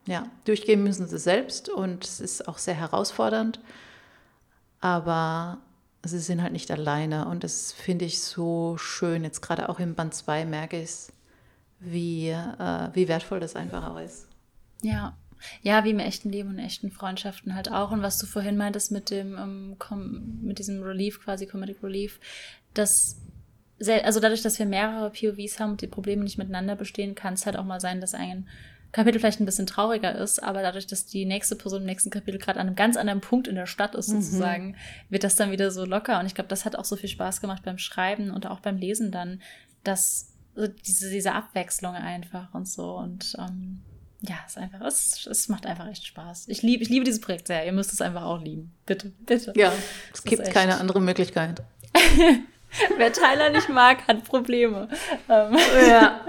Ja, durchgehen müssen sie selbst und es ist auch sehr herausfordernd, aber sie sind halt nicht alleine und das finde ich so schön. Jetzt gerade auch im Band 2 merke ich es, wie, äh, wie wertvoll das einfach auch ist. Ja. Ja, wie im echten Leben und echten Freundschaften halt auch. Und was du vorhin meintest mit dem, ähm, mit diesem Relief, quasi Comedic Relief, dass also dadurch, dass wir mehrere POVs haben und die Probleme nicht miteinander bestehen, kann es halt auch mal sein, dass ein Kapitel vielleicht ein bisschen trauriger ist, aber dadurch, dass die nächste Person im nächsten Kapitel gerade an einem ganz anderen Punkt in der Stadt ist, mhm. sozusagen, mhm. wird das dann wieder so locker. Und ich glaube, das hat auch so viel Spaß gemacht beim Schreiben und auch beim Lesen dann, dass so diese, diese Abwechslung einfach und so. Und ähm, ja, es ist einfach, es, es macht einfach echt Spaß. Ich liebe, ich liebe dieses Projekt sehr. Ihr müsst es einfach auch lieben. Bitte, bitte. Ja, es gibt keine andere Möglichkeit. [LAUGHS] [LAUGHS] Wer Tyler nicht mag, hat Probleme. Ähm. Ja.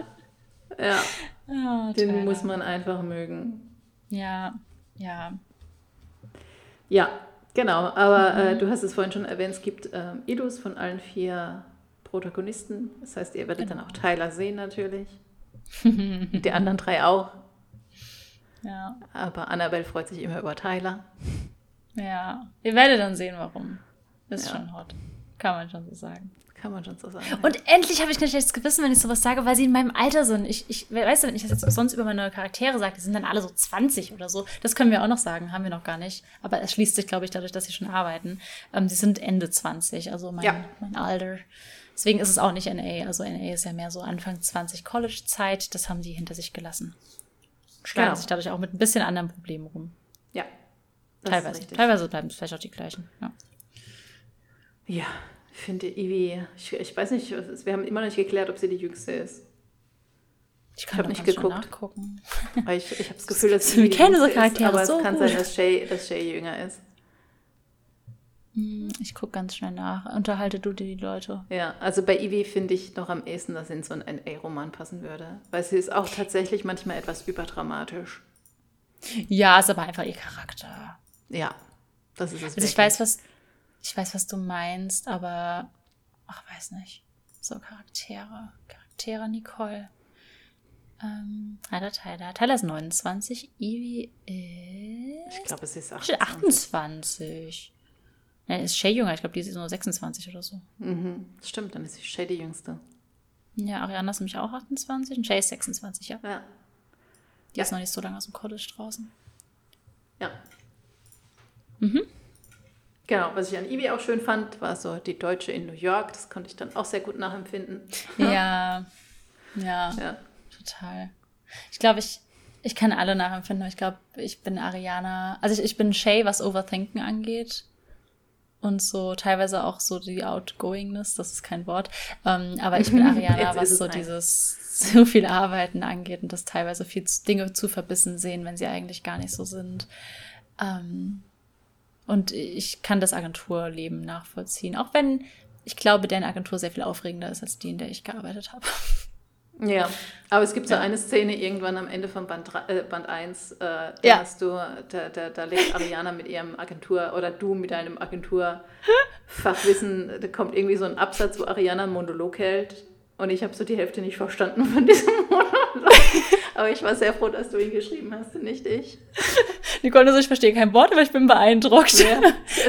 Ja. Oh, [LAUGHS] Den Tyler. muss man einfach mögen. Ja, ja. Ja, genau. Aber mhm. äh, du hast es vorhin schon erwähnt, es gibt äh, Idus von allen vier Protagonisten. Das heißt, ihr werdet genau. dann auch Tyler sehen natürlich. [LAUGHS] Die anderen drei auch. Ja. Aber Annabelle freut sich immer über Tyler. Ja, ihr werdet dann sehen, warum. Ist ja. schon hot. Kann man schon so sagen. Kann man schon so sagen. Und ja. endlich habe ich kein schlechtes Gewissen, wenn ich sowas sage, weil sie in meinem Alter sind. Ich, ich weißt du, wenn ich das jetzt sonst über meine Charaktere sage, die sind dann alle so 20 oder so. Das können wir auch noch sagen, haben wir noch gar nicht. Aber es schließt sich, glaube ich, dadurch, dass sie schon arbeiten. Ähm, sie sind Ende 20, also mein, ja. mein Alter. Deswegen ist es auch nicht NA. Also NA ist ja mehr so Anfang 20 College-Zeit. Das haben die hinter sich gelassen. Schlagen genau. sich dadurch auch mit ein bisschen anderen Problemen rum. Ja. Teilweise. Teilweise bleiben es vielleicht auch die gleichen. Ja. Ja, ich finde Ivy, ich, ich weiß nicht, wir haben immer noch nicht geklärt, ob sie die Jüngste ist. Ich ich nicht geguckt. [LAUGHS] ich, ich habe das Gefühl, dass sie. Wir kennen so Charaktere. Ist, aber so es kann gut. sein, dass Shay, dass Shay jünger ist. Hm, ich gucke ganz schnell nach. Unterhalte du dir die Leute. Ja, also bei Ivy finde ich noch am ehesten, dass sie in so einen NA-Roman passen würde. Weil sie ist auch tatsächlich manchmal etwas überdramatisch. Ja, ist aber einfach ihr Charakter. Ja, das ist es. Also ich weiß, was ich weiß, was du meinst, aber ach, weiß nicht. So Charaktere. Charaktere Nicole. Ähm, Tyler, Tyler. Tyler ist 29. Ivy ist. Ich glaube, es ist 28. 28. Ja, ist Shay jünger. Ich glaube, die ist nur 26 oder so. Mhm. Stimmt, dann ist sie Shay die jüngste. Ja, Ariana ist nämlich auch 28 und Shay ist 26, ja. Ja. Die ja. ist noch nicht so lange aus dem College draußen. Ja. Mhm. Genau, was ich an Ivy auch schön fand, war so die Deutsche in New York. Das konnte ich dann auch sehr gut nachempfinden. [LAUGHS] Ja, ja, ja. total. Ich glaube, ich, ich kann alle nachempfinden. Ich glaube, ich bin Ariana. Also ich, ich bin Shay, was Overthinken angeht. Und so teilweise auch so die Outgoingness, das ist kein Wort. Ähm, aber ich bin [LAUGHS] Ariana, was so dieses [LAUGHS] zu viel Arbeiten angeht und das teilweise viel Dinge zu verbissen sehen, wenn sie eigentlich gar nicht so sind. Ähm, und ich kann das Agenturleben nachvollziehen. Auch wenn ich glaube, deren Agentur sehr viel aufregender ist als die, in der ich gearbeitet habe. Ja, aber es gibt so ja. eine Szene irgendwann am Ende von Band, äh, Band 1, äh, da ja. hast du, da, da, da lebt Ariana mit ihrem Agentur oder du mit deinem Agenturfachwissen, da kommt irgendwie so ein Absatz, wo Ariana einen Monolog hält und ich habe so die Hälfte nicht verstanden von diesem Monolog. Aber ich war sehr froh, dass du ihn geschrieben hast und nicht ich. [LAUGHS] Nicole, also ich verstehe kein Wort, aber ich bin beeindruckt. Ja,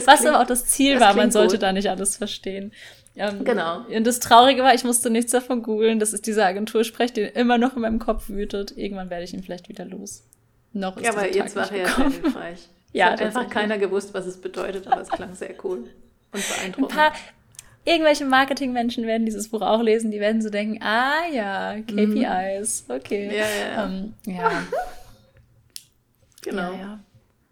Was klingt, aber auch das Ziel das war, man sollte gut. da nicht alles verstehen. Ähm, genau. Und das Traurige war, ich musste nichts davon googeln. Das ist dieser Agentursprech, der immer noch in meinem Kopf wütet. Irgendwann werde ich ihn vielleicht wieder los. Noch ist Ja, aber jetzt war er ja sehr hilfreich. [LAUGHS] ja, hat einfach keiner gewusst, was es bedeutet, aber es klang sehr cool und beeindruckend. Ein paar, irgendwelche Marketingmenschen werden dieses Buch auch lesen, die werden so denken, ah ja, KPIs, mhm. okay. Ja, ja. ja. Um, ähm, ja. [LAUGHS] genau. Ja,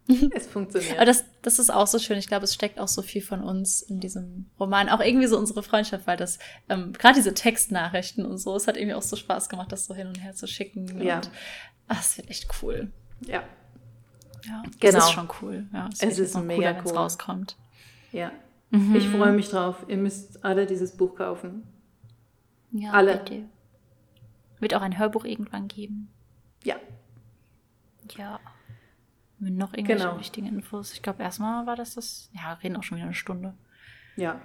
[LAUGHS] es funktioniert. Aber das, das ist auch so schön. Ich glaube, es steckt auch so viel von uns in diesem Roman. Auch irgendwie so unsere Freundschaft, weil das, ähm, gerade diese Textnachrichten und so, es hat irgendwie auch so Spaß gemacht, das so hin und her zu schicken. Ja. Und ach, es wird echt cool. Ja. Ja, genau. Es ist schon cool. Ja, es, es ist mega cooler, cool. es rauskommt. Ja. Mhm. Ich freue mich drauf. Ihr müsst alle dieses Buch kaufen. Ja, alle. Bitte. Wird auch ein Hörbuch irgendwann geben. Ja. Ja. Mit noch irgendwelche genau. wichtigen Infos. Ich glaube, erstmal war das das. Ja, reden auch schon wieder eine Stunde. Ja.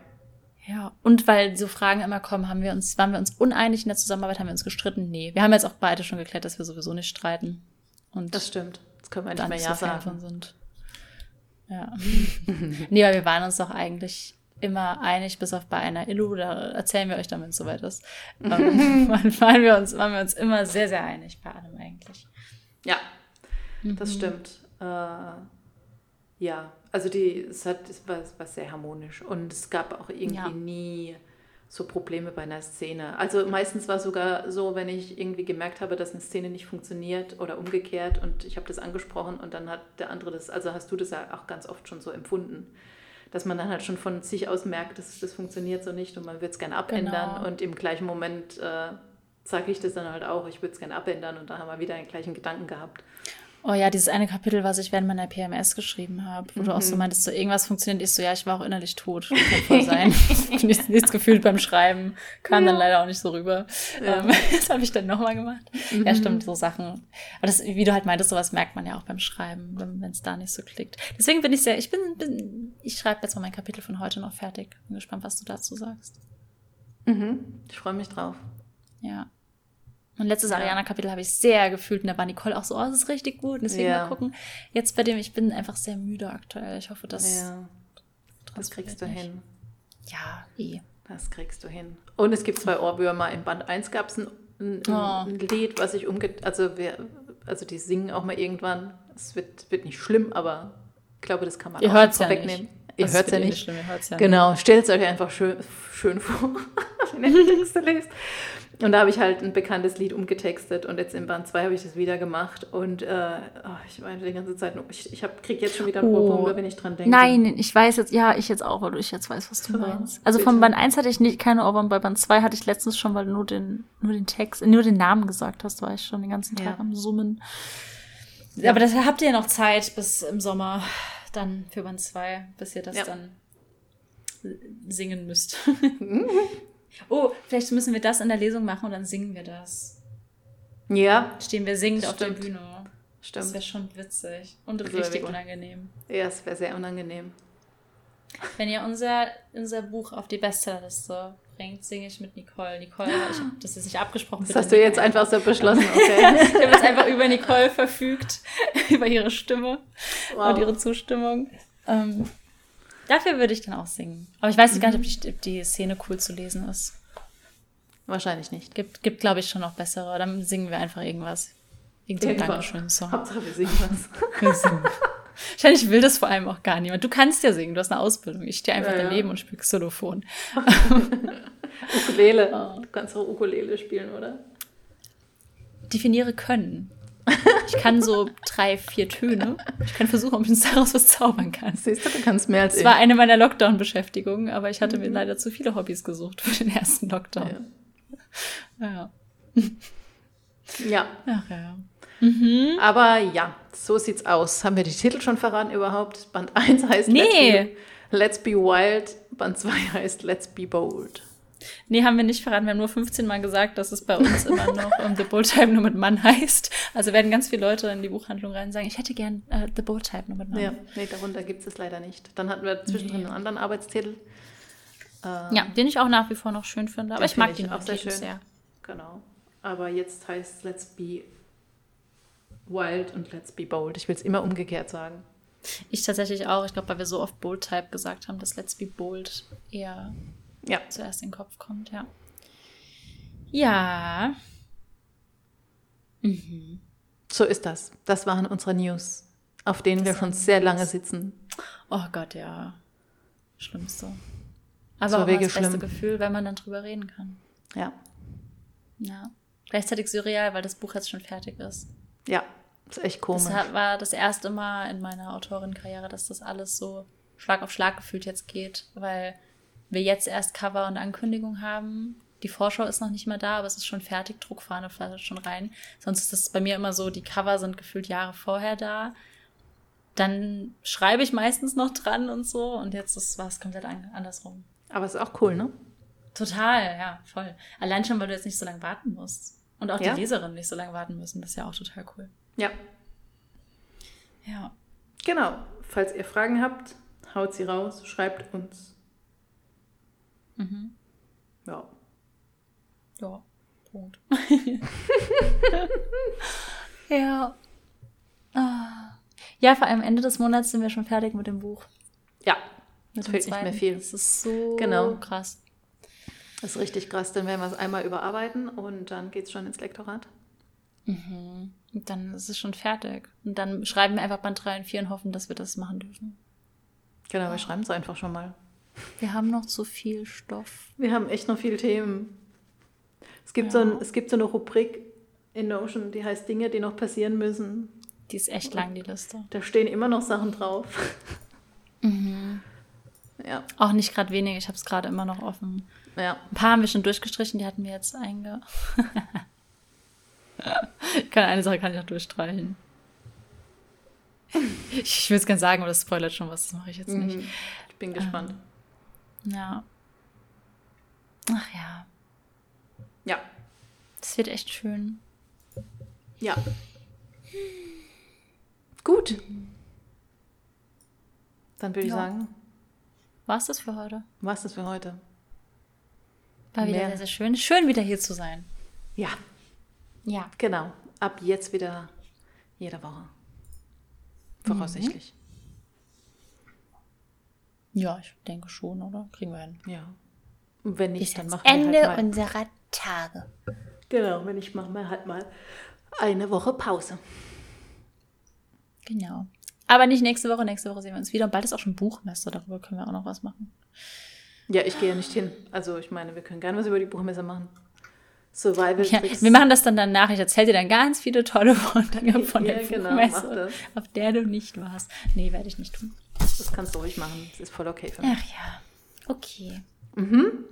Ja, und weil so Fragen immer kommen, haben wir uns, waren wir uns uneinig in der Zusammenarbeit, haben wir uns gestritten? Nee. Wir haben jetzt auch beide schon geklärt, dass wir sowieso nicht streiten. Und das stimmt. Das können wir nicht mehr ja sagen. Sind. Ja. [LAUGHS] nee, weil wir waren uns doch eigentlich immer einig, bis auf bei einer Illu, da erzählen wir euch dann, wenn es soweit ist. ähm, [LAUGHS] waren, wir uns, waren wir uns immer sehr, sehr einig bei allem eigentlich. Ja, das mhm. stimmt. Äh, ja, also die, es, hat, es war, es war sehr harmonisch und es gab auch irgendwie ja. nie so Probleme bei einer Szene. Also meistens war es sogar so, wenn ich irgendwie gemerkt habe, dass eine Szene nicht funktioniert oder umgekehrt und ich habe das angesprochen und dann hat der andere das, also hast du das ja auch ganz oft schon so empfunden, dass man dann halt schon von sich aus merkt, dass das funktioniert so nicht und man wird es gerne abändern genau. und im gleichen Moment äh, sage ich das dann halt auch, ich würde es gerne abändern und da haben wir wieder den gleichen Gedanken gehabt. Oh ja, dieses eine Kapitel, was ich während meiner PMS geschrieben habe, wo mhm. du auch so mhm. meintest, so irgendwas funktioniert, ich so, ja, ich war auch innerlich tot. Kann voll [LAUGHS] sein. nichts, nichts gefühlt beim Schreiben, kam ja. dann leider auch nicht so rüber. Ja. Ähm, [LAUGHS] das habe ich dann nochmal gemacht. Mhm. Ja, stimmt, so Sachen. Aber das, wie du halt meintest, sowas merkt man ja auch beim Schreiben, wenn es da nicht so klickt. Deswegen bin ich sehr, ich bin, bin ich schreibe jetzt mal mein Kapitel von heute noch fertig. Bin gespannt, was du dazu sagst. Mhm. Ich freue mich drauf. Ja. Und letztes ja. Ariana-Kapitel habe ich sehr gefühlt und da war Nicole auch so, oh, das ist richtig gut. Und deswegen ja. mal gucken. Jetzt bei dem, ich bin einfach sehr müde aktuell. Ich hoffe, dass. Ja. Das kriegst du nicht. hin. Ja, eh. Das kriegst du hin. Und es gibt zwei Ohrwürmer. Im Band 1 gab es ein, ein, oh. ein, Lied, was ich umge... Also, wir, also die singen auch mal irgendwann. Es wird, wird nicht schlimm, aber ich glaube, das kann man Ihr auch hört's ja vorwegnehmen. Ihr hört es ja nicht. Schlimm, ja genau, stellt es euch einfach schön, schön vor, [LAUGHS] wenn ihr die Texte lest. Und da habe ich halt ein bekanntes Lied umgetextet und jetzt im Band 2 habe ich das wieder gemacht und äh, oh, ich meine die ganze Zeit, ich, ich kriege jetzt schon wieder einen oh. wenn ich dran denke. Nein, ich weiß jetzt, ja, ich jetzt auch, weil ich jetzt weiß, was du ja, meinst. Also bitte. von Band 1 hatte ich nicht keine Ohrwurm, bei Band 2 hatte ich letztens schon, weil du nur den, nur den Text, nur den Namen gesagt hast, war ich schon den ganzen Tag ja. am Summen. Ja. Aber das habt ihr ja noch Zeit bis im Sommer dann für Band 2, bis ihr das dann singen müsst. [LAUGHS] Oh, vielleicht müssen wir das in der Lesung machen und dann singen wir das. Ja. Stehen wir singend auf der Bühne. Stimmt. Das wäre schon witzig und das richtig unangenehm. Ja, es wäre sehr unangenehm. Wenn ihr unser, unser Buch auf die Bestsellerliste bringt, singe ich mit Nicole. Nicole, ich habe das ist nicht abgesprochen. Das hast du jetzt einfach so beschlossen, [LAUGHS] okay. ich habe das einfach über Nicole verfügt, [LAUGHS] über ihre Stimme wow. und ihre Zustimmung. Ähm, Dafür würde ich dann auch singen. Aber ich weiß mhm. gar nicht, ob die, ob die, Szene cool zu lesen ist. Wahrscheinlich nicht. Gibt, gibt glaube ich, schon noch bessere. Dann singen wir einfach irgendwas. Irgendein Dankeschön-Song. Hauptsache wir singen was. [LAUGHS] wir singen. Wahrscheinlich will das vor allem auch gar niemand. Du kannst ja singen, du hast eine Ausbildung. Ich stehe einfach ja, daneben ja. und spiele Xylophon. [LAUGHS] Ukulele. Du kannst auch Ukulele spielen, oder? Definiere können. Ich kann so drei, vier Töne. Ich kann versuchen, ob ich daraus was zaubern kann. Siehst du, du kannst mehr als ich. Das war eine meiner Lockdown-Beschäftigungen, aber ich hatte mhm. mir leider zu viele Hobbys gesucht für den ersten Lockdown. Ja. Ja. ja. Ach ja. Mhm. Aber ja, so sieht's aus. Haben wir die Titel schon verraten überhaupt? Band 1 heißt nee. Let's, be, Let's Be Wild, Band 2 heißt Let's Be Bold. Nee, haben wir nicht verraten. Wir haben nur 15 Mal gesagt, dass es bei uns immer [LAUGHS] noch um, The Bold Type nur mit Mann heißt. Also werden ganz viele Leute in die Buchhandlung rein und sagen, ich hätte gern uh, The Bold Type nur mit Mann. Ja, nee, darunter gibt es leider nicht. Dann hatten wir zwischendrin nee. einen anderen Arbeitstitel. Ähm, ja, den ich auch nach wie vor noch schön finde. Aber ich mag den auch sehr schön. Sehr. Genau. Aber jetzt heißt es Let's Be Wild und Let's Be Bold. Ich will es immer umgekehrt sagen. Ich tatsächlich auch. Ich glaube, weil wir so oft Bold Type gesagt haben, dass Let's Be Bold eher ja. zuerst in den Kopf kommt, ja. Ja. Mhm. So ist das. Das waren unsere News, auf denen das wir schon sehr lange sitzen. Oh Gott, ja. Schlimmste. Aber so auch das schlimm. beste Gefühl, wenn man dann drüber reden kann. Ja. Ja. Gleichzeitig surreal, weil das Buch jetzt schon fertig ist. Ja, ist echt komisch. Das war das erste Mal in meiner Autorenkarriere, dass das alles so Schlag auf Schlag gefühlt jetzt geht, weil wir jetzt erst Cover und Ankündigung haben. Die Vorschau ist noch nicht mal da, aber es ist schon fertig, Druckfahne flattert schon rein. Sonst ist es bei mir immer so, die Cover sind gefühlt Jahre vorher da. Dann schreibe ich meistens noch dran und so und jetzt ist was komplett andersrum. Aber es ist auch cool, ne? Total, ja, voll. Allein schon, weil du jetzt nicht so lange warten musst. Und auch ja? die Leserinnen nicht so lange warten müssen. Das ist ja auch total cool. Ja. Ja. Genau. Falls ihr Fragen habt, haut sie raus, schreibt uns. Mhm. Ja. Ja, Punkt. [LAUGHS] ja. Ah. Ja, vor allem Ende des Monats sind wir schon fertig mit dem Buch. Ja, mit fehlt nicht mehr viel. Das ist so genau. krass. Das ist richtig krass. Dann werden wir es einmal überarbeiten und dann geht es schon ins Lektorat. Mhm. Und dann ist es schon fertig. Und dann schreiben wir einfach Band 3 und 4 und hoffen, dass wir das machen dürfen. Genau, wir schreiben es einfach schon mal. Wir haben noch zu viel Stoff. Wir haben echt noch viele Themen. Es gibt, ja. so, ein, es gibt so eine Rubrik in Notion, die heißt Dinge, die noch passieren müssen. Die ist echt lang, die Liste. Da stehen immer noch Sachen drauf. Mhm. Ja. Auch nicht gerade wenig, ich habe es gerade immer noch offen. Ja. Ein paar haben wir schon durchgestrichen, die hatten wir jetzt einge. [LAUGHS] kann eine Sache kann ich noch durchstreichen. Ich will es gerne sagen, aber das spoilert schon was, das mache ich jetzt nicht. Mhm. Ich bin gespannt. Ähm, ja. Ach ja. Ja. Das wird echt schön. Ja. Gut. Dann würde ich ja. sagen. War es das für heute? War es das für heute? War wieder Mehr. sehr, sehr schön. Schön, wieder hier zu sein. Ja. Ja. Genau. Ab jetzt wieder jede Woche. Voraussichtlich. Mhm. Ja, ich denke schon, oder? Kriegen wir hin. Ja. Und wenn nicht, Bis dann machen Ende wir halt mal. unserer Tage. Genau, wenn ich mache wir halt mal eine Woche Pause. Genau. Aber nicht nächste Woche, nächste Woche sehen wir uns wieder. Und bald ist auch schon Buchmesse, darüber können wir auch noch was machen. Ja, ich gehe ja nicht hin. Also ich meine, wir können gerne was über die Buchmesse machen. Survival ja, Wir machen das dann danach. Ich erzähle dir dann ganz viele tolle Dinge [LAUGHS] von der ja, genau, Buchmesse, auf der du nicht warst. Nee, werde ich nicht tun. Das kannst du ruhig machen. Das ist voll okay für mich. Ach ja. Okay. Mhm.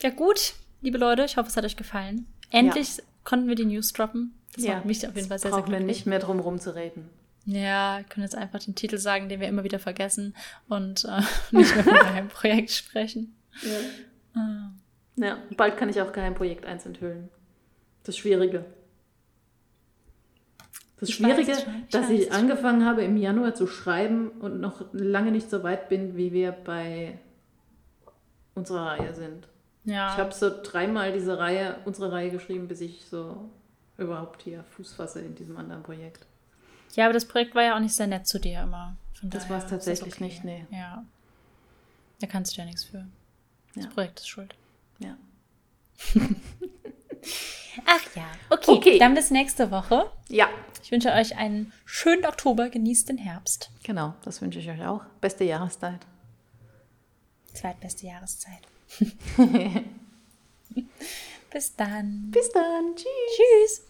Ja gut, liebe Leute, ich hoffe, es hat euch gefallen. Endlich ja. konnten wir die News droppen. Das ja, mich auf jeden Fall sehr, sehr glücklich. wir nicht mehr drum herum zu reden. Ja, wir können jetzt einfach den Titel sagen, den wir immer wieder vergessen und äh, [LAUGHS] nicht mehr von einem Projekt sprechen. Ja. Ah. ja, bald kann ich auch Geheimprojekt 1 enthüllen. Das Schwierige. Das ich Schwierige, ich dass ich angefangen habe im Januar zu schreiben und noch lange nicht so weit bin, wie wir bei unserer Reihe sind. Ja. Ich habe so dreimal diese Reihe, unsere Reihe geschrieben, bis ich so überhaupt hier Fuß fasse in diesem anderen Projekt. Ja, aber das Projekt war ja auch nicht sehr nett zu dir immer. Von das war es tatsächlich okay. nicht, nee. Ja. Da kannst du ja nichts für. Das ja. Projekt ist schuld. Ja. [LAUGHS] Ach ja, okay. okay. Dann bis nächste Woche. Ja. Ich wünsche euch einen schönen Oktober. Genießt den Herbst. Genau, das wünsche ich euch auch. Beste Jahreszeit. Zweitbeste Jahreszeit. [LAUGHS] bis dann. Bis dann. Tschüss. Tschüss.